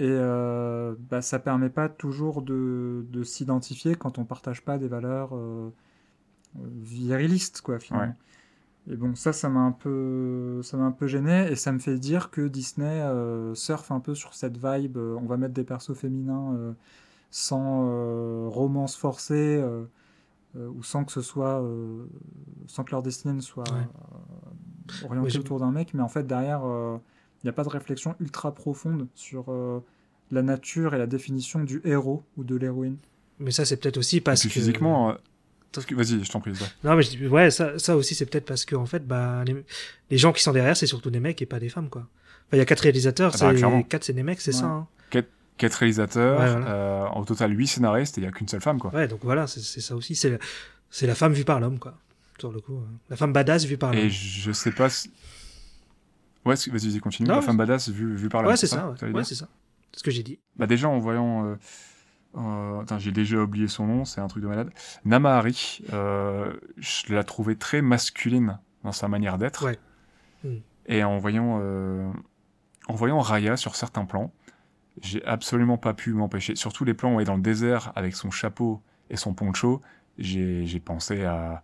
Et euh, bah, ça permet pas toujours de, de s'identifier quand on partage pas des valeurs euh, virilistes, quoi, finalement. Et bon, ça, ça m'a un peu, ça m'a un peu gêné, et ça me fait dire que Disney euh, surfe un peu sur cette vibe. euh, on va mettre des persos féminins euh, sans romance forcée, ou sans que ce soit, sans que leur destinée ne soit Ouais. orientée autour d'un mec, mais en fait derrière, il n'y a pas de réflexion ultra profonde sur euh, la nature et la définition du héros ou de l'héroïne. Mais ça, c'est peut-être aussi Et parce puis que. physiquement, euh, vas-y, je t'en prie. vas-y. Non, mais je dis, ouais, ça, ça aussi, c'est peut-être parce que, en fait, bah, les, les gens qui sont derrière, c'est surtout des mecs et pas des femmes, quoi. Enfin, il y a quatre réalisateurs, Ah bah, quatre, c'est des mecs, c'est Ouais. ça. hein. Quatre réalisateurs, Ouais, voilà. euh, au total huit scénaristes et il y a qu'une seule femme, quoi. Ouais, donc voilà, c'est ça aussi. C'est la femme vue par l'homme, quoi. sur le coup. hein. La femme badass vue par Et l'homme. je sais pas si... Ouais, vas-y, continue. Non, la femme badass vue, vue par là. Ouais, c'est ça. ouais. c'est ça. C'est ce que j'ai dit. Bah déjà en voyant, euh, euh, j'ai déjà oublié son nom, c'est un truc de malade. Namahari, euh, je la trouvais très masculine dans sa manière d'être. Ouais. Mm. Et en voyant, euh, en voyant Raya sur certains plans, j'ai absolument pas pu m'empêcher. Surtout les plans où elle est dans le désert avec son chapeau et son poncho, j'ai j'ai pensé à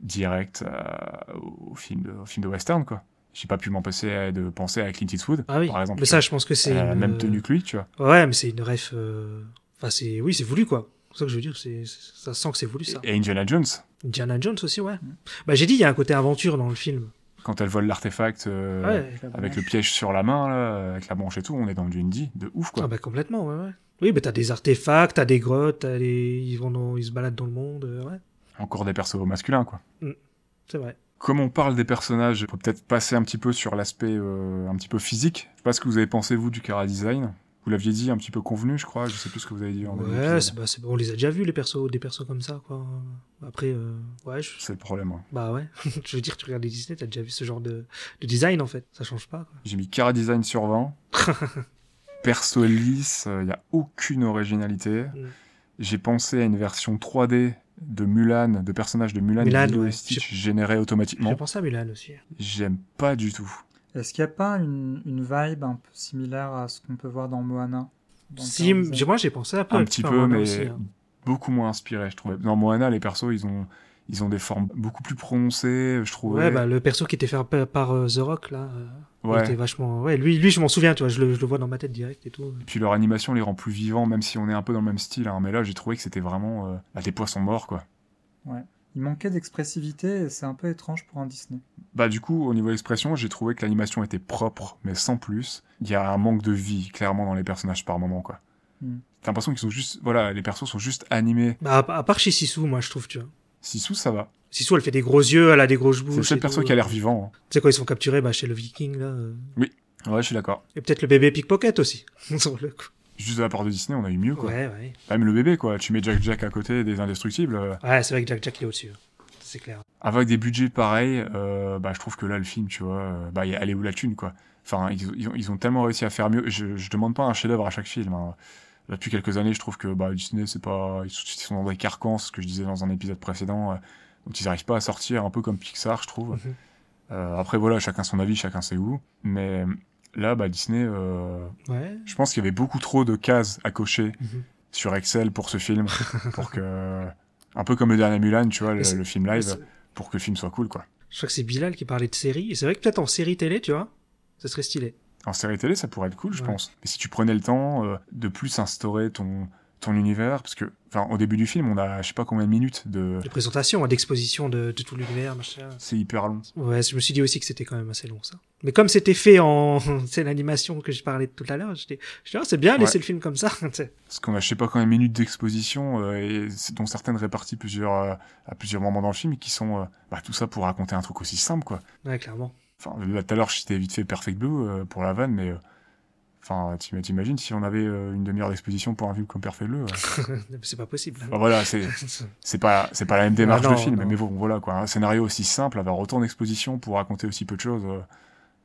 direct à- au film de, au film de western quoi. J'ai pas pu m'empêcher de penser à Clint Eastwood, Ah oui. par exemple. mais ça, je pense que c'est. La une- même tenue que lui, tu vois. Ouais, mais c'est une ref. euh, Enfin, c'est. Oui, c'est voulu, quoi. C'est ça que je veux dire. C'est... Ça sent que c'est voulu, ça. Et Indiana Jones, Indiana Jones aussi, ouais. Bah, j'ai dit, il y a un côté aventure dans le film. quand elle vole l'artefact euh, ouais. Avec le piège sur la main, là, avec la branche et tout, on est dans du indie de ouf, quoi. Ah, bah, complètement, ouais, ouais. Oui, bah, t'as des artefacts, t'as des grottes, t'as les... ils, vont dans- ils se baladent dans le monde, euh, ouais. Encore des persos masculins, quoi. C'est vrai. Comme on parle des personnages, il faut peut-être passer un petit peu sur l'aspect euh, un petit peu physique. Je sais pas ce que vous avez pensé, vous, du Cara Design. Vous l'aviez dit un petit peu convenu, je crois. Je sais plus ce que vous avez dit en Ouais, c'est, bah, on les a déjà vus, les persos, des persos comme ça, quoi. Après, euh, ouais, je- C'est le problème. ouais. bah ouais. [laughs] je veux dire, tu regardes les Disney, t'as déjà vu ce genre de, de design, en fait. Ça change pas, quoi. J'ai mis Cara Design sur 20. [laughs] Perso lisse, il y a aucune originalité. Mm. J'ai pensé à une version 3D de Mulan, de personnages de Mulan, Mulan, et Lilo ouais. et Stitch générés automatiquement. J'ai pensé à Mulan aussi. J'aime pas du tout. Est-ce qu'il n'y a pas une, une vibe un peu similaire à ce qu'on peut voir dans Moana? Dans Si, moi, j'ai pensé un peu un à petit peu, mais aussi, hein. beaucoup moins inspiré, je trouvais. Dans Moana, les persos, ils ont, ils ont des formes beaucoup plus prononcées, je trouvais. Ouais, bah, le perso qui était fait par, par, euh, The Rock, là, euh, il Ouais. était vachement... Ouais, lui, lui je m'en souviens, tu vois, je le, je le vois dans ma tête direct et tout. Et puis leur animation les rend plus vivants, même si on est un peu dans le même style. hein. Mais là, j'ai trouvé que c'était vraiment euh, des poissons morts, quoi. Il manquait d'expressivité et c'est un peu étrange pour un Disney. Bah du coup, au niveau expression, j'ai trouvé que l'animation était propre, mais sans plus. Il y a un manque de vie, clairement, dans les personnages par moment, quoi. Mm. T'as l'impression qu'ils sont juste... Voilà, les persos sont juste animés. Bah, à, à part chez Sissou, moi, je trouve, tu vois. Sissou, ça va. Sissou, elle fait des gros yeux, elle a des grosses C'est bouches. le seul et perso tout, qui a l'air vivant. Tu sais, quand ils sont capturés, bah, chez le Viking, là. euh. hein. Ouais, je suis d'accord. Et peut-être le bébé pickpocket aussi. sur le coup. Juste de la part de Disney, on a eu mieux, quoi. Ouais, ouais. Même le bébé, quoi. Tu mets Jack Jack à côté des Indestructibles. euh, Ouais, c'est vrai que Jack Jack il est au-dessus. hein. C'est clair. avec des budgets pareils, euh, bah, je trouve que là, le film, tu vois, bah, elle est où la thune, quoi. Enfin, ils, ils ont, ils ont tellement réussi à faire mieux. Je, je demande pas un chef-d'œuvre à chaque film. hein. Là, depuis quelques années, je trouve que bah, Disney, c'est pas, ils sont dans des carcans, ce que je disais dans un épisode précédent, euh, dont ils n'arrivent pas à sortir, un peu comme Pixar, je trouve. Mhm. Euh, après, voilà, chacun son avis, chacun sait où. Mais là, bah, Disney, euh, Ouais. je pense qu'il y avait beaucoup trop de cases à cocher Mhm. sur Excel pour ce film, [laughs] pour que, un peu comme le dernier Mulan, tu vois, le, le film live, pour que le film soit cool, quoi. Je crois que c'est Bilal qui parlait de série. Et c'est vrai que peut-être en série télé, tu vois, ça serait stylé. En série télé, ça pourrait être cool, je Ouais. pense. Mais si tu prenais le temps euh, de plus instaurer ton, ton univers, parce que, enfin, au début du film, on a, je sais pas combien de minutes de, De présentation, hein, d'exposition de, de tout l'univers, machin. c'est hyper long. Ouais, je me suis dit aussi que c'était quand même assez long, ça. Mais comme c'était fait en, [laughs] c'est l'animation que je parlais tout à l'heure, j'étais, j'étais, ah, c'est bien laisser Ouais. le film comme ça. [laughs] Parce qu'on a, je sais pas combien de minutes d'exposition, euh, et dont certaines réparties plusieurs, euh, à plusieurs moments dans le film, et qui sont, euh, bah, tout ça pour raconter un truc aussi simple, quoi. Ouais, clairement. Enfin, là, tout à l'heure, je citais vite fait Perfect Blue euh, pour la vanne, mais, euh, enfin, t'im- t'imagines si on avait euh, une demi-heure d'exposition pour un film comme Perfect Bleu. [laughs] c'est pas possible. Enfin, voilà, c'est, [laughs] c'est pas, c'est pas la même démarche Ah non, de film, non. mais bon, voilà, quoi. Un scénario aussi simple, avoir autant d'exposition pour raconter aussi peu de choses,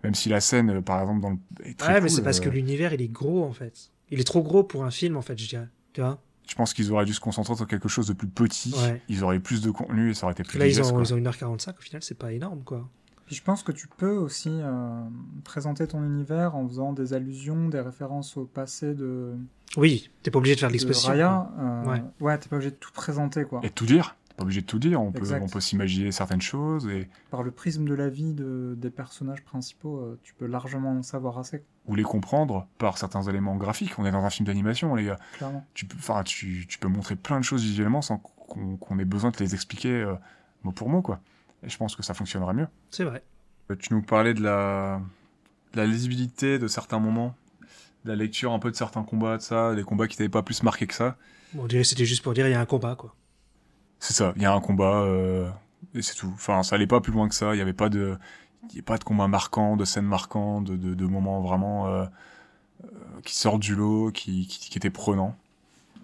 même si la scène, par exemple, dans le, est très ouais, mais c'est parce que l'univers, il est gros, en fait. Il est trop gros pour un film, en fait, je dirais. Tu vois? Je pense qu'ils auraient dû se concentrer sur quelque chose de plus petit. Ouais. Ils auraient plus de contenu et ça aurait été plus là, ils ont, quoi. ils ont 1h45, au final, c'est pas énorme, quoi. Puis je pense que tu peux aussi euh, présenter ton univers en faisant des allusions, des références au passé de, Oui, t'es pas obligé de faire de de l'exposition. Raya. euh, Ouais. ouais, t'es pas obligé de tout présenter quoi. Et de tout dire. T'es Pas obligé de tout dire. On peut, on peut s'imaginer certaines choses et Par le prisme de la vie de, des personnages principaux, euh, tu peux largement en savoir assez, ou les comprendre par certains éléments graphiques. On est dans un film d'animation, les gars. clairement. Tu peux, enfin, tu, tu peux montrer plein de choses visuellement sans qu'on ait besoin de te les expliquer euh, mot pour mot, quoi. Et je pense que ça fonctionnera mieux. C'est vrai. Euh, Tu nous parlais de la, de la lisibilité de certains moments, de la lecture un peu de certains combats, de ça, des combats qui t'avaient pas plus marqué que ça. Bon, on dirait que c'était juste pour dire, il y a un combat, quoi. C'est ça, il y a un combat, euh, et c'est tout. Enfin, ça allait pas plus loin que ça, il y avait pas de, il y a pas de combat marquant, de scènes marquantes, de, de, de moments vraiment euh, euh, qui sortent du lot, qui, qui, qui étaient prenants.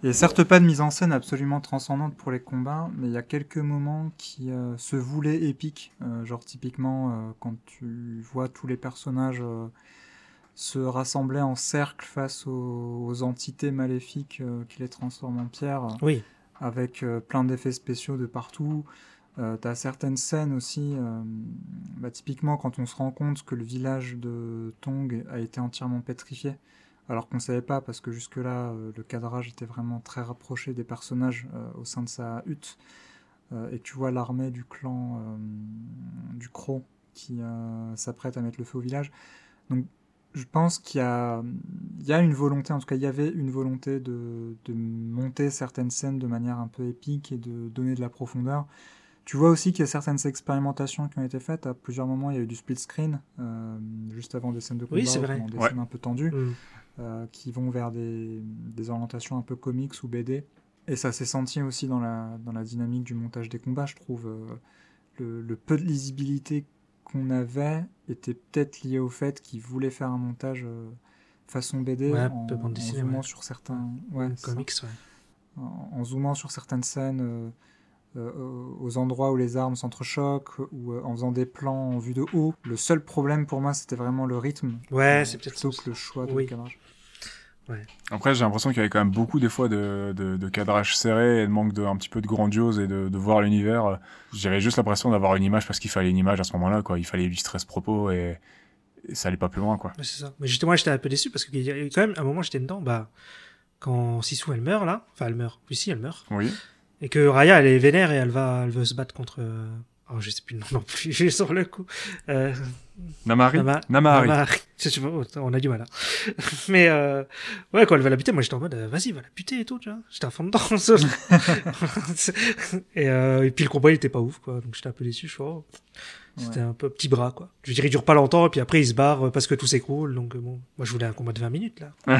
Et certes pas de mise en scène absolument transcendante pour les combats, mais il y a quelques moments qui euh, se voulaient épiques. Euh, genre typiquement euh, quand tu vois tous les personnages se rassembler en cercle face aux, aux entités maléfiques qui les transforment en pierre. Oui. Avec plein d'effets spéciaux de partout. T'as certaines scènes aussi, bah, typiquement quand on se rend compte que le village de Tong a été entièrement pétrifié alors qu'on ne savait pas parce que jusque-là, euh, le cadrage était vraiment très rapproché des personnages euh, au sein de sa hutte. Euh, et tu vois l'armée du clan du Croc qui s'apprête à mettre le feu au village. Donc je pense qu'il y a, il y a une volonté, en tout cas il y avait une volonté de, de, monter certaines scènes de manière un peu épique et de donner de la profondeur. Tu vois aussi qu'il y a certaines expérimentations qui ont été faites. À plusieurs moments, il y a eu du split screen, juste avant des scènes de combat, oui, des scènes un peu tendues. Mm. Euh, qui vont vers des, orientations un peu comics ou BD. Et ça s'est senti aussi dans la, dans la dynamique du montage des combats, je trouve. Euh, le, peu de lisibilité qu'on avait était peut-être lié au fait qu'ils voulaient faire un montage euh, façon BD en, zoomant sur certains comics, en, zoomant sur certaines scènes aux endroits où les armes s'entrechoquent ou en faisant des plans en vue de haut. Le seul problème pour moi, c'était vraiment le rythme. Ouais, c'est peut-être plutôt que le choix de cadrage. Après, j'ai l'impression qu'il y avait quand même beaucoup des fois de, de, cadrage serré et de manque de un petit peu de grandiose et de, de voir l'univers. J'avais juste l'impression d'avoir une image parce qu'il fallait une image à ce moment-là, quoi. Il fallait illustrer ce propos et, ça allait pas plus loin, quoi. c'est ça. Mais justement, j'étais un peu déçu parce que quand même, à un moment, j'étais dedans, bah, quand Sissou elle meurt là, enfin elle meurt, oui si elle meurt. Oui. Et que Raya elle est vénère et elle va, elle veut se battre contre Oh, je sais plus le nom non plus, [laughs] j'ai sur le coup. Euh... Namari Namari. On a du mal. Hein. [laughs] Mais euh... ouais, quand elle va la buter, moi j'étais en mode, euh, vas-y, va la buter et tout, tu vois. J'étais à fond dedans. [laughs] et, euh... et puis le combat il était pas ouf, quoi. Donc j'étais un peu déçu, je crois. C'était un peu petit bras, quoi. Je veux dire, il dure pas longtemps, et puis après, il se barre parce que tout s'écroule. Donc, euh, bon, moi, je voulais un combat de 20 minutes, là. [laughs]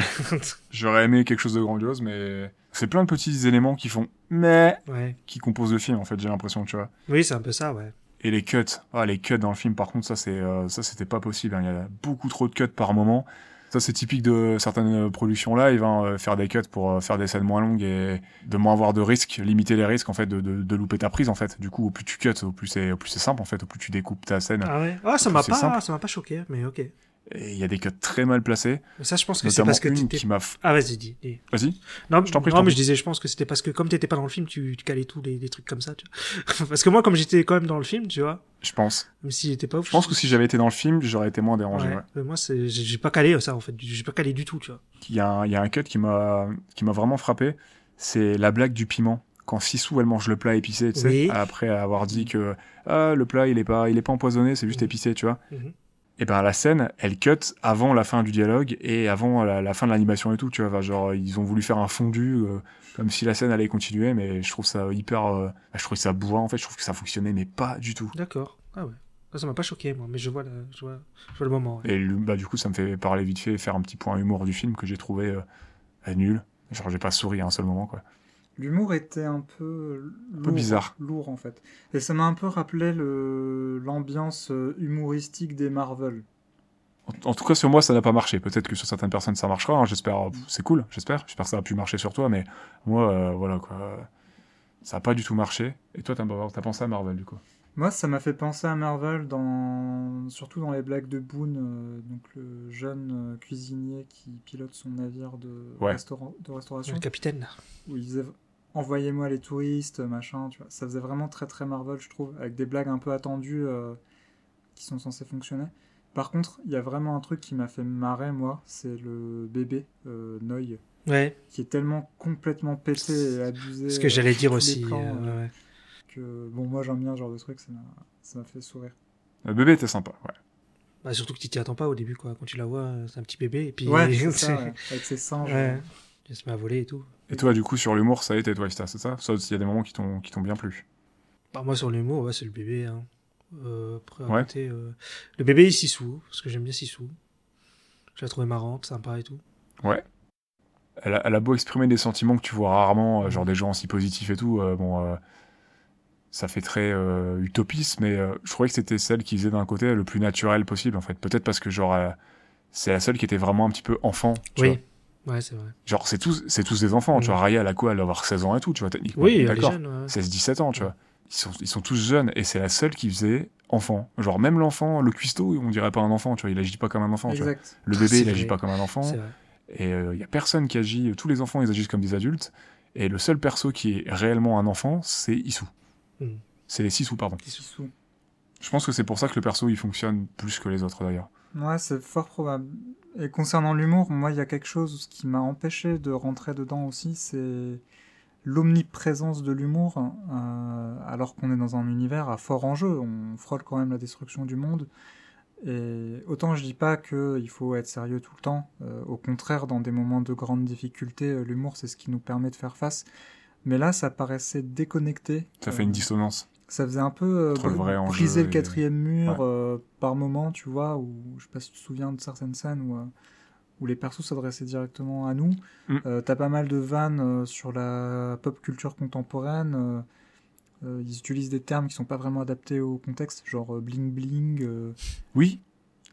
J'aurais aimé quelque chose de grandiose, mais c'est plein de petits éléments qui font mais ouais. qui composent le film, en fait, j'ai l'impression, tu vois. Oui, c'est un peu ça, ouais. Et les cuts, ah, les cuts dans le film, par contre, ça, c'est, euh, ça, c'était pas possible. Hein. Il y a beaucoup trop de cuts par moment. Ça, c'est typique de certaines productions live, hein, euh, faire des cuts pour euh, faire des scènes moins longues et de moins avoir de risques, limiter les risques en fait de, de, de louper ta prise en fait. Du coup, au plus tu cuts, au plus c'est au plus c'est simple en fait, au plus tu découpes ta scène. Ah ouais. Ah ça m'a pas ça m'a pas choqué, mais ok. Et il y a des cuts très mal placés. Mais ça, je pense que c'est parce que une qui m'a. Ah vas-y, dis. dis. Vas-y. Non, je t'en prie. Non, mais je disais, je pense que c'était parce que comme t'étais pas dans le film, tu, tu calais tous les, les trucs comme ça. Tu vois. [laughs] parce que moi, comme j'étais quand même dans le film, tu vois. Je pense. Même s'il était pas ouf. Je pense que si j'avais été dans le film, j'aurais été moins dérangé. Ouais. Mais moi, j'ai pas calé ça en fait. J'ai pas calé du tout, tu vois. Il y a un, il y a un cut qui m'a, qui m'a vraiment frappé. C'est la blague du piment quand Sissou elle mange le plat épicé, tu sais, après avoir dit que ah, le plat il est pas il est pas empoisonné, c'est juste mhm. épicé, tu vois. Mhm et ben la scène elle cut avant la fin du dialogue et avant la, fin de l'animation et tout tu vois. Genre ils ont voulu faire un fondu euh, comme si la scène allait continuer mais je trouve ça hyper euh, je trouve ça bourrin en fait. Je trouve que ça fonctionnait mais pas du tout. D'accord. Ah ouais. Ça m'a pas choqué moi mais je vois le, je vois, je vois le moment et bah du coup ça me fait parler vite fait faire un petit point humour du film que j'ai trouvé euh, nul. Genre j'ai pas souri à un seul moment quoi L'humour était un peu, un peu bizarre. Lourd en fait. Et ça m'a un peu rappelé l'ambiance euh, humoristique des Marvel. En, tout cas, sur moi, ça n'a pas marché. Peut-être que sur certaines personnes, ça marchera. Hein. J'espère. C'est cool, j'espère. J'espère que ça a pu marcher sur toi. Mais moi, euh, voilà quoi. Ça n'a pas du tout marché. Et toi, t'as as pensé à Marvel du coup? Moi, ça m'a fait penser à Marvel, dans... surtout dans les blagues de Boone, euh, donc le jeune cuisinier qui pilote son navire de, de restauration. Le capitaine. Où envoyez-moi les touristes, machin, tu vois. Ça faisait vraiment très très Marvel, je trouve, avec des blagues un peu attendues euh, qui sont censées fonctionner. Par contre, il y a vraiment un truc qui m'a fait marrer, moi, c'est le bébé euh, Noy. Ouais. Qui est tellement complètement pété et abusé. Ce que j'allais dire aussi. Euh, que, bon, moi j'aime bien ce genre de truc, ça m'a fait sourire. Le bébé était sympa, ouais. Bah, surtout que tu t'y attends pas au début, quoi. Quand tu la vois, c'est un petit bébé, et puis. Ouais, [laughs] ça, avec ses singes. Il se met à voler et tout. Et toi, du coup, sur l'humour, ça a été toi, c'est ça? Sauf s'il y a des moments qui t'ont qui t'ont bien plu. Bah, moi, sur l'humour, ouais, c'est le bébé. Hein. Euh, après, ouais. côté, euh... le bébé est Sissou, parce que j'aime bien Sissou. Je l'ai trouvé marrante, sympa et tout. Ouais. Elle a, elle a, beau exprimer des sentiments que tu vois rarement, euh, genre des gens si positifs et tout. Bon, ça fait très utopiste, mais je trouvais que c'était celle qui faisait d'un côté le plus naturel possible, en fait. Peut-être parce que, genre, c'est la seule qui était vraiment un petit peu enfant. Tu oui. Ouais, c'est vrai. Genre, c'est tous, c'est tous des enfants, tu Mm. vois. Raya, elle a quoi Elle doit avoir 16 ans et tout, tu vois, techniquement. Oui, elle est d'accord. ouais. 16-17 ans, tu vois. Ils sont, ils sont tous jeunes et c'est la seule qui faisait enfant. Genre, même l'enfant, le cuistot, on dirait pas un enfant, tu vois. Il agit pas comme un enfant, tu vois. Exact. Le bébé, il agit vrai. pas comme un enfant. Et il y a personne qui agit. Tous les enfants, ils agissent comme des adultes. Et le seul perso qui est réellement un enfant, c'est Issou. Mm. C'est les Sissou, pardon. Sissou. Je pense que c'est pour ça que le perso, il fonctionne plus que les autres, d'ailleurs. Ouais, c'est fort probable. Et concernant l'humour, moi, il y a quelque chose qui m'a empêché de rentrer dedans aussi, c'est l'omniprésence de l'humour, euh, alors qu'on est dans un univers à fort enjeu. On frôle quand même la destruction du monde. Et autant je dis pas qu'il faut être sérieux tout le temps. euh, au contraire, dans des moments de grande difficulté, euh, l'humour, c'est ce qui nous permet de faire face. Mais là, ça paraissait déconnecté. Ça fait une dissonance. Ça faisait un peu euh, briser le et- quatrième mur Ouais. euh, par moment, tu vois, où je sais pas si tu te souviens de certaines scènes où, euh, où les persos s'adressaient directement à nous. Mm. Euh, T'as pas mal de vannes euh, sur la pop culture contemporaine. euh, euh, ils utilisent des termes qui sont pas vraiment adaptés au contexte, genre euh, bling bling. euh, Oui.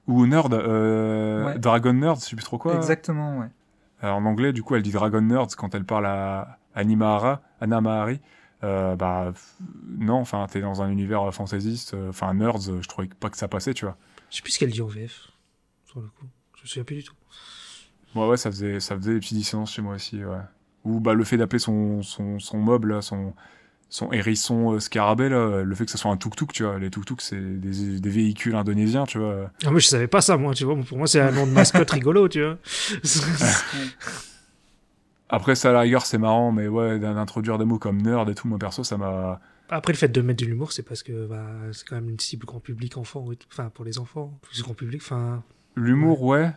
Ou nerd, euh, Ouais. Dragon Nerd, je sais plus trop quoi. Exactement, ouais. En anglais, du coup, elle dit Dragon Nerds quand elle parle à Animahara, Anna Mahari. Euh, bah, non, enfin, t'es dans un univers fantaisiste, euh, enfin, nerds, je trouvais pas que ça passait, tu vois. Je sais plus ce qu'elle dit en VF. Sur le coup. Je me souviens plus du tout. Ouais, ouais, ça faisait, ça faisait des petites dissonances chez moi aussi, ouais. Ou, bah, le fait d'appeler son, son, son mob, là, son, son hérisson euh, scarabée, là, le fait que ce soit un tuk-tuk, tu vois. Les tuk-tuk, c'est des, des véhicules indonésiens, tu vois. Ah, mais je savais pas ça, moi, tu vois. Pour moi, c'est un nom de mascotte [laughs] rigolo, tu vois. [laughs] Après, ça, à la rigueur, c'est marrant, mais ouais, d'introduire des mots comme nerd et tout, moi, perso, ça m'a, Après, le fait de mettre de l'humour, c'est parce que bah, c'est quand même une cible grand public enfant, enfin, pour les enfants, plus grand public, enfin. L'humour, ouais.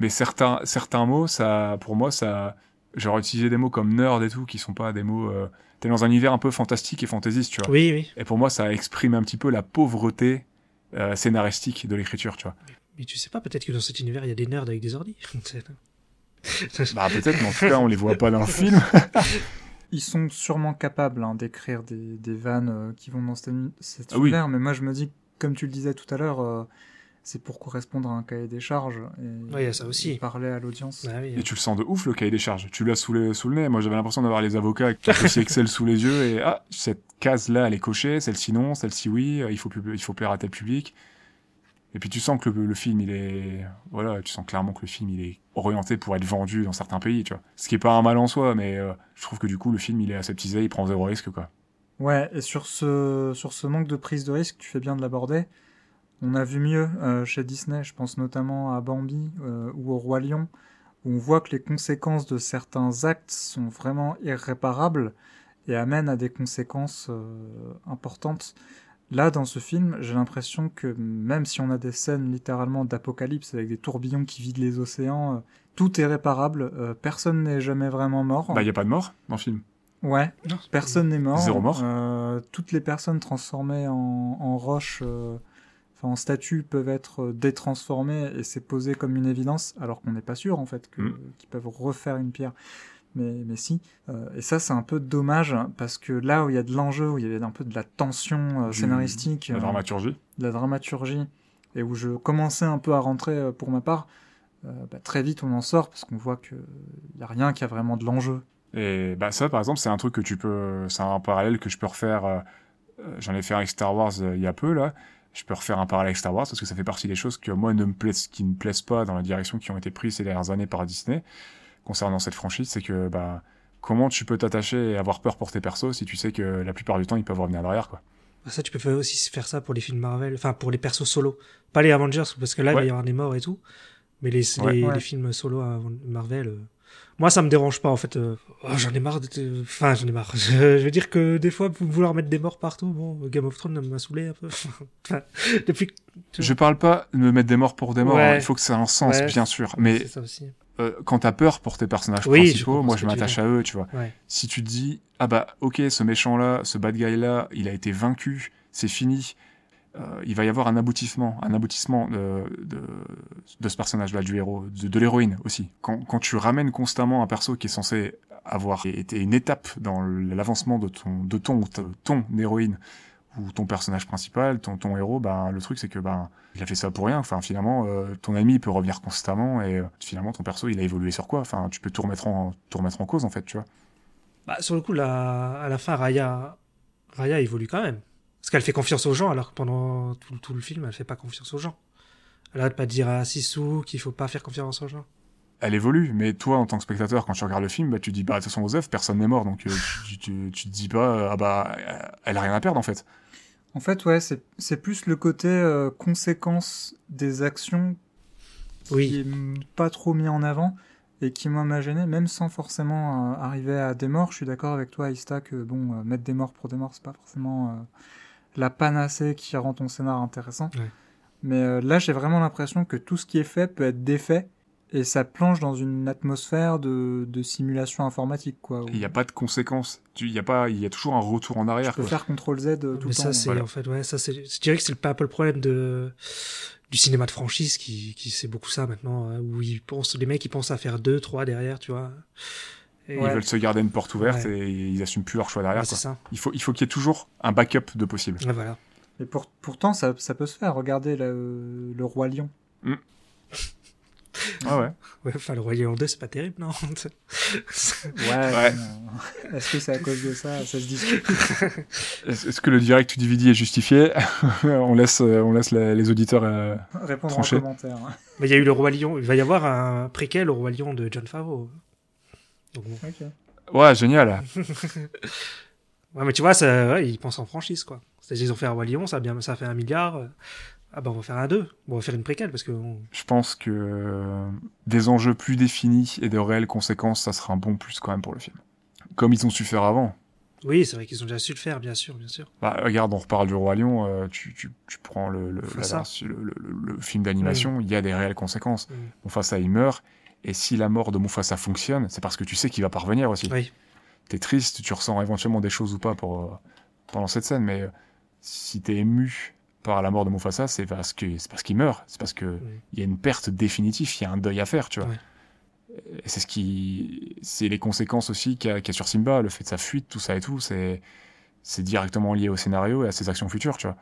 Mais certains, certains mots, ça, pour moi, ça, j'aurais utilisé des mots comme nerd et tout, qui sont pas des mots. Euh... T'es dans un univers un peu fantastique et fantaisiste, tu vois. Oui, oui. Et pour moi, ça exprime un petit peu la pauvreté euh, scénaristique de l'écriture, tu vois. Mais tu sais pas, peut-être que dans cet univers, il y a des nerds avec des ordi. [laughs] [laughs] Bah peut-être, mais en tout cas, on les voit pas dans le film. [laughs] Ils sont sûrement capables hein, d'écrire des, des vannes euh, qui vont dans cet, cet Ah oui. univers, mais moi je me dis, comme tu le disais tout à l'heure, euh, c'est pour correspondre à un cahier des charges et, Ouais, il y a ça aussi. et parler à l'audience. Ah oui. Et tu le sens de ouf, le cahier des charges. Tu l'as sous, le- sous le nez. Moi, j'avais l'impression d'avoir les avocats avec le dossier Excel sous les yeux et ah, cette case-là, elle est cochée, celle-ci non, celle-ci oui, il faut, il faut plaire à tel public. Et puis tu sens que le, film, il est, voilà, tu sens clairement que le film, il est orienté pour être vendu dans certains pays, tu vois. Ce qui est pas un mal en soi, mais euh, je trouve que du coup, le film, il est aseptisé, il prend zéro risque, quoi. Ouais, et sur ce, sur ce manque de prise de risque, tu fais bien de l'aborder. On a vu mieux euh, chez Disney, je pense notamment à Bambi euh, ou au Roi Lion, où on voit que les conséquences de certains actes sont vraiment irréparables et amènent à des conséquences importantes. Là, dans ce film, j'ai l'impression que même si on a des scènes littéralement d'apocalypse avec des tourbillons qui vident les océans, euh, tout est réparable, euh, personne n'est jamais vraiment mort. Bah, il y a pas de mort dans le film. Ouais, Non, Personne n'est mort. Zéro mort. Euh, toutes les personnes transformées en, en roche, euh, enfin en statue, peuvent être détransformées et c'est posé comme une évidence, alors qu'on n'est pas sûr en fait que- Mm. qu'ils peuvent refaire une pierre. Mais, mais si. Euh, et ça, c'est un peu dommage parce que là où il y a de l'enjeu, où il y avait un peu de la tension euh, scénaristique, La euh, dramaturgie. de la dramaturgie, et où je commençais un peu à rentrer pour ma part, bah, très vite on en sort parce qu'on voit qu'il n'y a rien qui a vraiment de l'enjeu. Et bah ça, par exemple, c'est un truc que tu peux, c'est un parallèle que je peux refaire. J'en ai fait un avec Star Wars il y a peu là. Je peux refaire un parallèle avec Star Wars parce que ça fait partie des choses que moi ne me plaisent, qui ne me plaisent pas dans la direction qui ont été prises ces dernières années par Disney concernant cette franchise, c'est que bah comment tu peux t'attacher et avoir peur pour tes persos si tu sais que la plupart du temps ils peuvent revenir derrière quoi. Bah, Ça, tu peux faire aussi faire ça pour les films Marvel, enfin pour les persos solo. Pas les Avengers, parce que là, il va y avoir des morts et tout. Mais les, Ouais. les, Ouais. les films solo à Marvel, euh, moi, ça me dérange pas, en fait. euh, oh, j'en ai marre de... Enfin, j'en ai marre. [laughs] Je, je veux dire que des fois, vouloir mettre des morts partout, bon, Game of Thrones m'a saoulé un peu. [laughs] Enfin, depuis. Je parle pas de me mettre des morts pour des morts. Ouais. hein. Il faut que ça ait un sens, Ouais. bien sûr. Mais C'est ça aussi. Euh, quand t'as peur pour tes personnages Oui, principaux, moi je m'attache à eux, tu vois. Ouais. si tu te dis ah bah ok ce méchant là ce bad guy là il a été vaincu c'est fini euh, il va y avoir un aboutissement un aboutissement de, de, de ce personnage là du héros de, de l'héroïne aussi quand, quand tu ramènes constamment un perso qui est censé avoir été une étape dans l'avancement de ton de ton ton héroïne ou ton personnage principal, ton, ton héros, ben, le truc c'est que ben, il a fait ça pour rien. Enfin, finalement, euh, ton ami il peut revenir constamment et euh, finalement ton perso il a évolué sur quoi? Enfin, tu peux tout remettre en, tout remettre en cause en fait, tu vois. Bah, sur le coup, là, à la fin, Raya, Raya évolue quand même. Parce qu'elle fait confiance aux gens, alors que pendant tout, tout le film, elle fait pas confiance aux gens. Elle arrête pas de dire à Sisu qu'il faut pas faire confiance aux gens. Elle évolue, mais toi en tant que spectateur, quand tu regardes le film, bah, tu te dis bah de toute façon Osef, personne n'est mort, donc euh, tu, tu, tu te dis pas ah bah elle a rien à perdre en fait. En fait, ouais, c'est c'est plus le côté euh, conséquence des actions qui Oui, est pas trop mis en avant et qui moi m'a gêné, même sans forcément euh, arriver à des morts. Je suis d'accord avec toi, Ista, que bon, euh, mettre des morts pour des morts, c'est pas forcément euh, la panacée qui rend ton scénar intéressant. Ouais. Mais euh, là, j'ai vraiment l'impression que tout ce qui est fait peut être défait et ça plonge dans une atmosphère de, de simulation informatique, quoi. où Il n'y a pas de conséquences. Tu- Il y a pas, il y a toujours un retour en tu arrière. peux quoi. faire CTRL Z euh, tout mais le temps. ça, c'est voilà. en fait, ouais, ça, c'est, je dirais que c'est un peu le problème de, du cinéma de franchise qui, qui c'est beaucoup ça maintenant, hein, où ils pensent, les mecs, ils pensent à faire deux, trois derrière, tu vois. Et- Ils Ouais. veulent se garder une porte ouverte Ouais. et ils assument plus leur choix derrière. Ouais, c'est quoi. ça. Il faut, il faut qu'il y ait toujours un backup de possible. Ouais, voilà. Et pour, pourtant, ça, ça peut se faire. Regardez le, le Roi Lion. Ah ouais. [laughs] Ouais, enfin, le Roi Lion 2, c'est pas terrible, non? [laughs] Ouais. Euh, [laughs] Est-ce que c'est à cause de ça Ça se discute. Est-ce que le direct du DVD est justifié On laisse, euh, on laisse la- les auditeurs. euh, Répondre Tranché. en commentaire. Mais il y a eu le Roi Lion, il va y avoir un préquel au Roi Lion de John Favreau. Donc bon. Ok. Ouais, génial. Ouais, mais tu vois, ça, ouais, ils pensent en franchise, quoi. C'est-à-dire, ils ont fait un Roi Lion, ça a bien, ça a fait un milliard. Ah bah, on va faire un 2. Bon, on va faire une préquelle, parce que, on- Je pense que euh, des enjeux plus définis et de réelles conséquences, ça sera un bon plus quand même pour le film. Comme ils ont su faire avant. oui, c'est vrai qu'ils ont déjà su le faire, bien sûr, bien sûr. Bah, regarde, on reparle du Roi Lion, euh, tu, tu, tu prends le, le, la film d'animation, il y a des réelles conséquences. Mm. Mufasa, il meurt, et si la mort de Mufasa fonctionne, c'est parce que tu sais qu'il va parvenir aussi. Oui. T'es triste, tu ressens éventuellement des choses ou pas pour, euh, pendant cette scène, mais si t'es ému par la mort de Mufasa, c'est parce que c'est parce qu'il meurt, c'est parce que il y a une perte définitive, il y a un deuil à faire, tu vois. C'est ce qui, c'est les conséquences aussi qu'il y, a qu'il y a sur Simba, le fait de sa fuite, tout ça et tout, c'est, c'est directement lié au scénario et à ses actions futures, tu vois.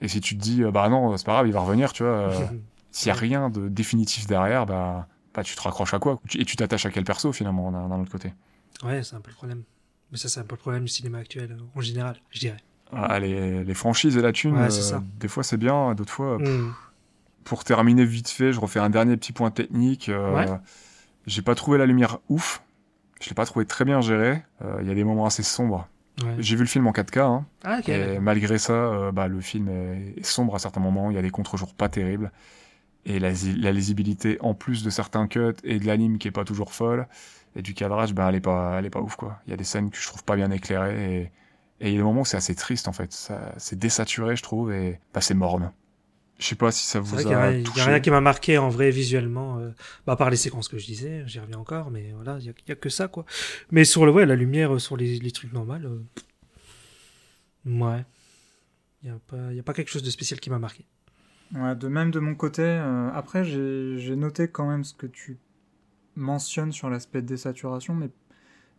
Et si tu te dis, bah non, c'est pas grave, il va revenir, tu vois, euh, [laughs] s'il y a rien de définitif derrière, bah, bah tu te raccroches à quoi? Et tu t'attaches à quel perso finalement d'un autre côté? Ouais, c'est un peu le problème. Mais ça, c'est un peu le problème du cinéma actuel, en général, je dirais. Ah, les, les franchises et la thune, Ouais, c'est euh, ça. des fois c'est bien, d'autres fois. pff, Mm. Pour terminer vite fait, je refais un dernier petit point technique. euh, Ouais. J'ai pas trouvé la lumière ouf. Je l'ai pas trouvé très bien géré. Euh, Il y a des moments assez sombres. Ouais. J'ai vu le film en 4K. Hein, Ah, et malgré ça, euh, bah, le film est, sombre à certains moments. Il y a des contre-jours pas terribles. Et la, la lisibilité, en plus de certains cuts et de l'anime qui est pas toujours folle, et du cadrage, bah, elle est pas, elle est pas ouf, quoi. Il y a des scènes que je trouve pas bien éclairées et, et il y a des moments où c'est assez triste, en fait. Ça, c'est désaturé, je trouve, et bah, c'est morne. Je sais pas si ça vous vrai a il y touché. a rien qui m'a marqué en vrai visuellement, euh, bah, à part les séquences que je disais, j'y reviens encore, mais voilà, il y a, que ça quoi. Mais sur le ouais, la lumière euh, sur les, les trucs normaux, euh, ouais, il y a pas, il y a pas quelque chose de spécial qui m'a marqué. Ouais, de même de mon côté. euh, après, j'ai j'ai noté quand même ce que tu mentionnes sur l'aspect de désaturation, mais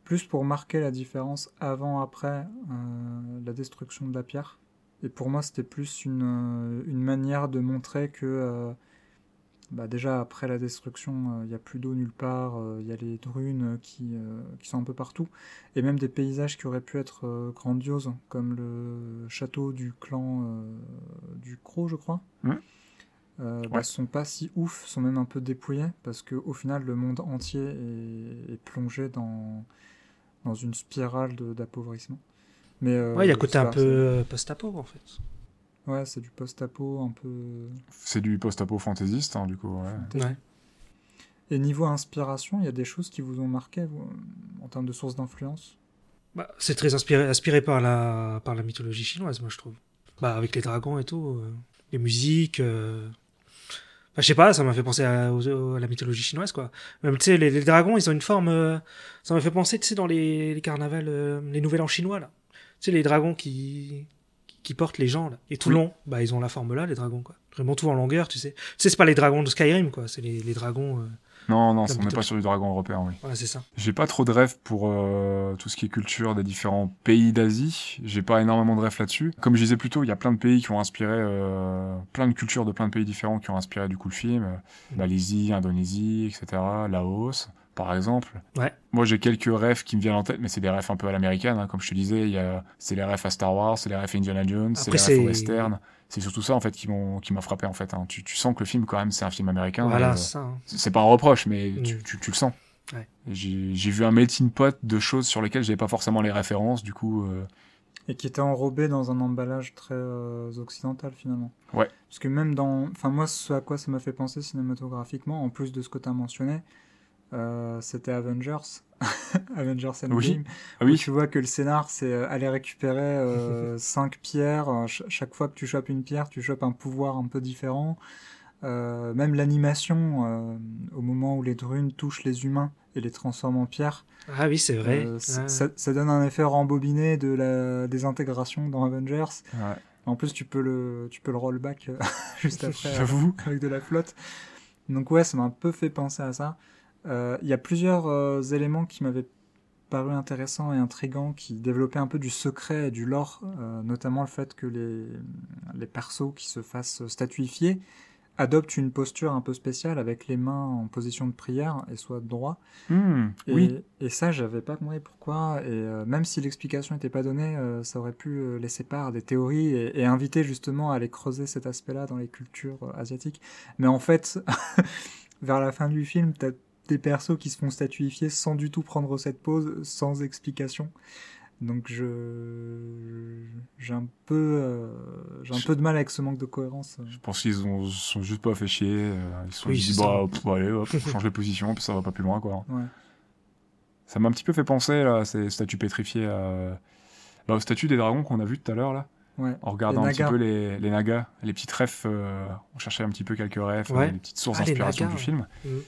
plus pour marquer la différence avant-après euh, la destruction de la pierre. Et pour moi, c'était plus une, euh, une manière de montrer que euh, bah déjà après la destruction, il n'y a plus d'eau nulle part, il y a les drunes qui, euh, qui sont un peu partout, et même des paysages qui auraient pu être euh, grandioses, comme le château du clan euh, du Croc, je crois. Euh, bah, Ouais. sont pas si ouf, sont même un peu dépouillés, parce que au final, le monde entier est, est plongé dans, dans une spirale de- d'appauvrissement. Mais euh, Ouais, il y a côté un peu euh, post-apo en fait. Ouais, c'est du post-apo un peu. C'est du post-apo fantaisiste, hein, du coup. Ouais. Ouais. Et niveau inspiration, il y a des choses qui vous ont marqué vous, en termes de sources d'influence? Bah, c'est très inspiré, inspiré par la, par la mythologie chinoise, moi je trouve. Bah, avec les dragons et tout, euh, les musiques. euh, Enfin, je sais pas, ça m'a fait penser à, la mythologie chinoise, quoi. Même, tu sais, les, les dragons, ils ont une forme. euh, Ça m'a fait penser, tu sais, dans les, les carnavals, euh, les nouvelles en chinois, là. Tu sais, les dragons qui, qui portent les gens, là. Et tout Oui. long, bah, ils ont la forme là, les dragons, quoi. Vraiment tout en longueur, tu sais. Tu sais, c'est pas les dragons de Skyrim, quoi. C'est les, les dragons. euh, Non, non, on n'est pas sur du dragon européen, oui. Ouais, c'est ça. J'ai pas trop de rêves pour euh, tout ce qui est culture des différents pays d'Asie. J'ai pas énormément de rêves là-dessus. Comme je disais plus tôt, il y a plein de pays qui ont inspiré, euh, plein de cultures de plein de pays différents qui ont inspiré du coup le film. Euh, Malaisie, Indonésie, etc. Laos, par exemple. Ouais. Moi, j'ai quelques rêves qui me viennent en tête, mais c'est des rêves un peu à l'américaine, hein, comme je te disais. Il c'est les rêves à Star Wars, c'est les rêves à Indiana Jones, c'est les rêves au western. C'est surtout ça en fait qui m'a frappé en fait. hein. Tu, tu sens que le film quand même c'est un film américain. voilà, euh, c'est hein. c'est pas un reproche, mais Mm. tu, tu, tu le sens. Ouais. Et J'ai j'ai vu un melting pot de choses sur lesquelles j'avais pas forcément les références, du coup. euh, Et qui était enrobé dans un emballage très euh, occidental finalement. Ouais. Parce que même dans. Enfin, moi, ce à quoi ça m'a fait penser cinématographiquement, en plus de ce que tu as mentionné, euh, c'était Avengers. [laughs] Avengers Endgame. Oui. Ah Où oui, tu vois que le scénar, c'est euh, aller récupérer euh, [laughs] cinq pierres. Euh, ch- chaque fois que tu chopes une pierre, tu chopes un pouvoir un peu différent. Euh, même l'animation, euh, au moment où les drunes touchent les humains et les transforment en pierre, Ah oui, c'est vrai. euh, Ah. ça, ça donne un effet rembobiné de la désintégration dans Avengers. ouais. En plus, tu peux le, tu peux le rollback [laughs] juste après euh, j'avoue. avec de la flotte. Donc ouais, ça m'a un peu fait penser à ça. Euh, Il y a plusieurs euh, éléments qui m'avaient paru intéressants et intrigants, qui développaient un peu du secret et du lore, euh, notamment le fait que les, les persos qui se fassent statuifier adoptent une posture un peu spéciale avec les mains en position de prière et soit droit. Hmm, Et, oui, et ça, j'avais pas compris pourquoi. Et euh, même si l'explication n'était pas donnée, euh, ça aurait pu laisser part à des théories et, et inviter justement à aller creuser cet aspect-là dans les cultures asiatiques. Mais en fait, [laughs] vers la fin du film, t'as des persos qui se font statuifier sans du tout prendre cette pause, sans explication. Donc je j'ai un peu euh, j'ai un peu de mal avec ce manque de cohérence. je pense qu'ils ont se sont juste pas fait chier. euh, Ils se sont Oui, dit, bah, pff, allez, hop, on change de position, puis ça va pas plus loin, quoi. Ouais. Ça m'a un petit peu fait penser, là, ces statues pétrifiées, à... bah, aux statues des dragons qu'on a vues tout à l'heure, là. Ouais. En regardant Les un petit nagas. peu les, les nagas, les petites refs, euh, on cherchait un petit peu quelques refs, Ouais. les petites sources Ah, les d'inspiration du film. Mhm.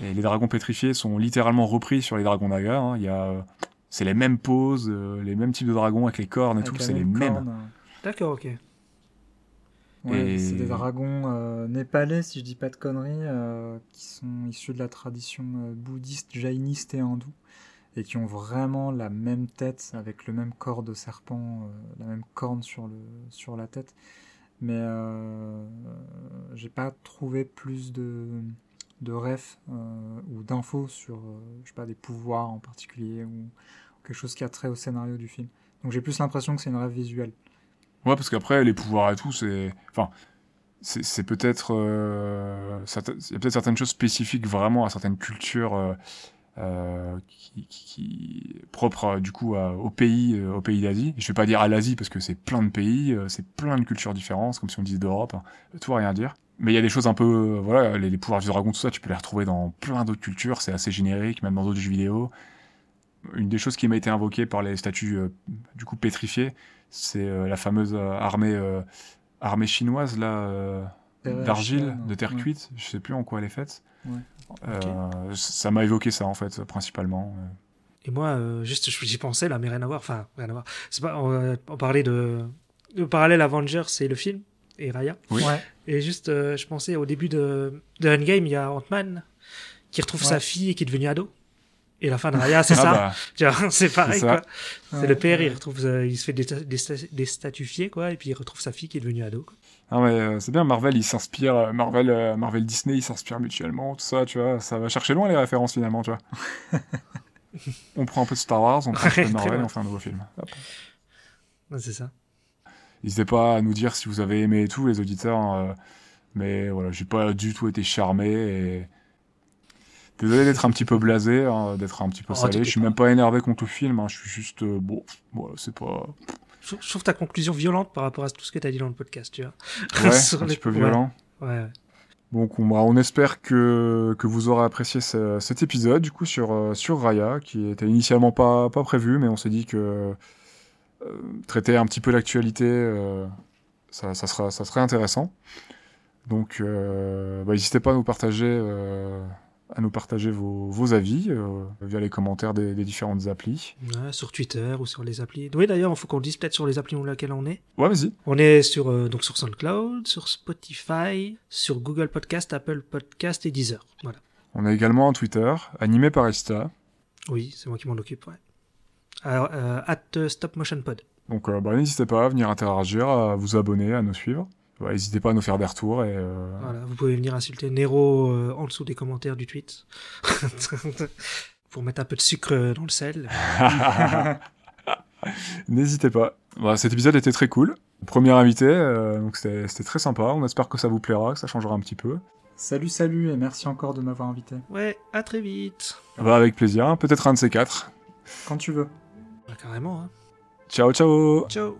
Et les dragons pétrifiés sont littéralement repris sur les dragons nagas. hein. Il y a, euh, c'est les mêmes poses, euh, les mêmes types de dragons avec les cornes et Avec tout, c'est les même mêmes. D'accord, ok. Ouais, Et- c'est des dragons euh, népalais, si je dis pas de conneries, euh, qui sont issus de la tradition euh, bouddhiste, jainiste et hindoue, et qui ont vraiment la même tête, avec le même corps de serpent, la même corne sur, le, sur la tête. Mais j'ai pas trouvé plus de, de refs euh, ou d'infos sur, euh, je sais pas, des pouvoirs en particulier, ou quelque chose qui a trait au scénario du film. Donc j'ai plus l'impression que c'est une rêve visuelle. Ouais, parce qu'après, les pouvoirs et tout, c'est. Enfin, c'est peut-être. euh, Il y a peut-être certaines choses spécifiques vraiment à certaines cultures euh, qui, qui, qui- propres euh, du coup à- au pays, euh, pays d'Asie. Je vais pas dire à l'Asie parce que c'est plein de pays, c'est plein de cultures différentes, comme si on disait d'Europe. hein. Tout rien dire. Mais il y a des choses un peu, euh, voilà, les, les pouvoirs du dragon, tout ça, tu peux les retrouver dans plein d'autres cultures, c'est assez générique, même dans d'autres jeux vidéo. Une des choses qui m'a été invoquée par les statues euh, du coup pétrifiées, c'est euh, la fameuse euh, armée euh, armée chinoise là euh, d'argile, de terre ouais. cuite. Je sais plus en quoi elle est faite. Ouais. Euh, Ça m'a évoqué ça en fait principalement. Et moi, euh, juste, j'y pensais là, mais rien à voir. Enfin, rien à voir. C'est pas, on, on parlait de, de parallèle Avengers, c'est le film? Et Raya. Oui. Ouais. Et juste, euh, je pensais au début de, de Endgame, il y a Ant-Man qui retrouve Ouais. sa fille et qui est devenue ado. Et la fin de Raya, c'est Ah ça. bah, [laughs] c'est pareil, C'est quoi. le père, il retrouve, euh, il se fait désta- désta- déstatifier, quoi, et puis il retrouve sa fille qui est devenue ado. quoi. ah ouais, euh, c'est bien Marvel, il s'inspire euh, Marvel euh, Marvel Disney, ils s'inspirent mutuellement, tout ça, tu vois, ça va chercher loin les références finalement, tu vois. [laughs] on prend un peu de Star Wars, on prend un peu Ouais, de très Marvel on fait un nouveau film. C'est ça. N'hésitez pas à nous dire si vous avez aimé et tout, les auditeurs. euh, mais voilà, j'ai pas du tout été charmé et. Désolé d'être un petit peu blasé, hein, d'être un petit peu Oh, salé. Je suis même pas énervé contre le film, hein, je suis juste. euh, bon, voilà, c'est pas. Je trouve- je trouve ta conclusion violente par rapport à tout ce que tu as dit dans le podcast, tu vois. Ouais, [laughs] un les- petit peu violent. Ouais, ouais. Donc on, bah, on espère que, que vous aurez apprécié ce- cet épisode du coup sur, euh, sur Raya, qui était initialement pas, pas prévu, mais on s'est dit que traiter un petit peu l'actualité, euh, ça, ça, sera, ça serait intéressant. Donc euh, bah, n'hésitez pas à nous partager, euh, à nous partager vos, vos avis euh, via les commentaires des, des différentes applis. Ouais, sur Twitter ou sur les applis. Oui, d'ailleurs, il faut qu'on le dise peut-être sur les applis dans lesquelles on est. Ouais, vas-y. On est sur, euh, donc sur SoundCloud, sur Spotify, sur Google Podcast, Apple Podcast et Deezer. Voilà. On a également un Twitter, animé par Ista. Oui, c'est moi qui m'en occupe, ouais. Alors, euh, at euh, Stop Motion Pod. Donc euh, bah, n'hésitez pas à venir interagir, à vous abonner, à nous suivre. Bah, N'hésitez pas à nous faire des retours et euh, Voilà, vous pouvez venir insulter Nero euh, en dessous des commentaires du tweet. [laughs] Pour mettre un peu de sucre dans le sel. [laughs] n'hésitez pas. Bah, cet épisode était très cool. Premier invité, euh, donc c'était c'était très sympa. On espère que ça vous plaira, que ça changera un petit peu. Salut, salut, et merci encore de m'avoir invité. Ouais, à très vite. Bah, avec plaisir, peut-être un de ces quatre. Quand tu veux. Bah, carrément, hein. Ciao ciao Ciao.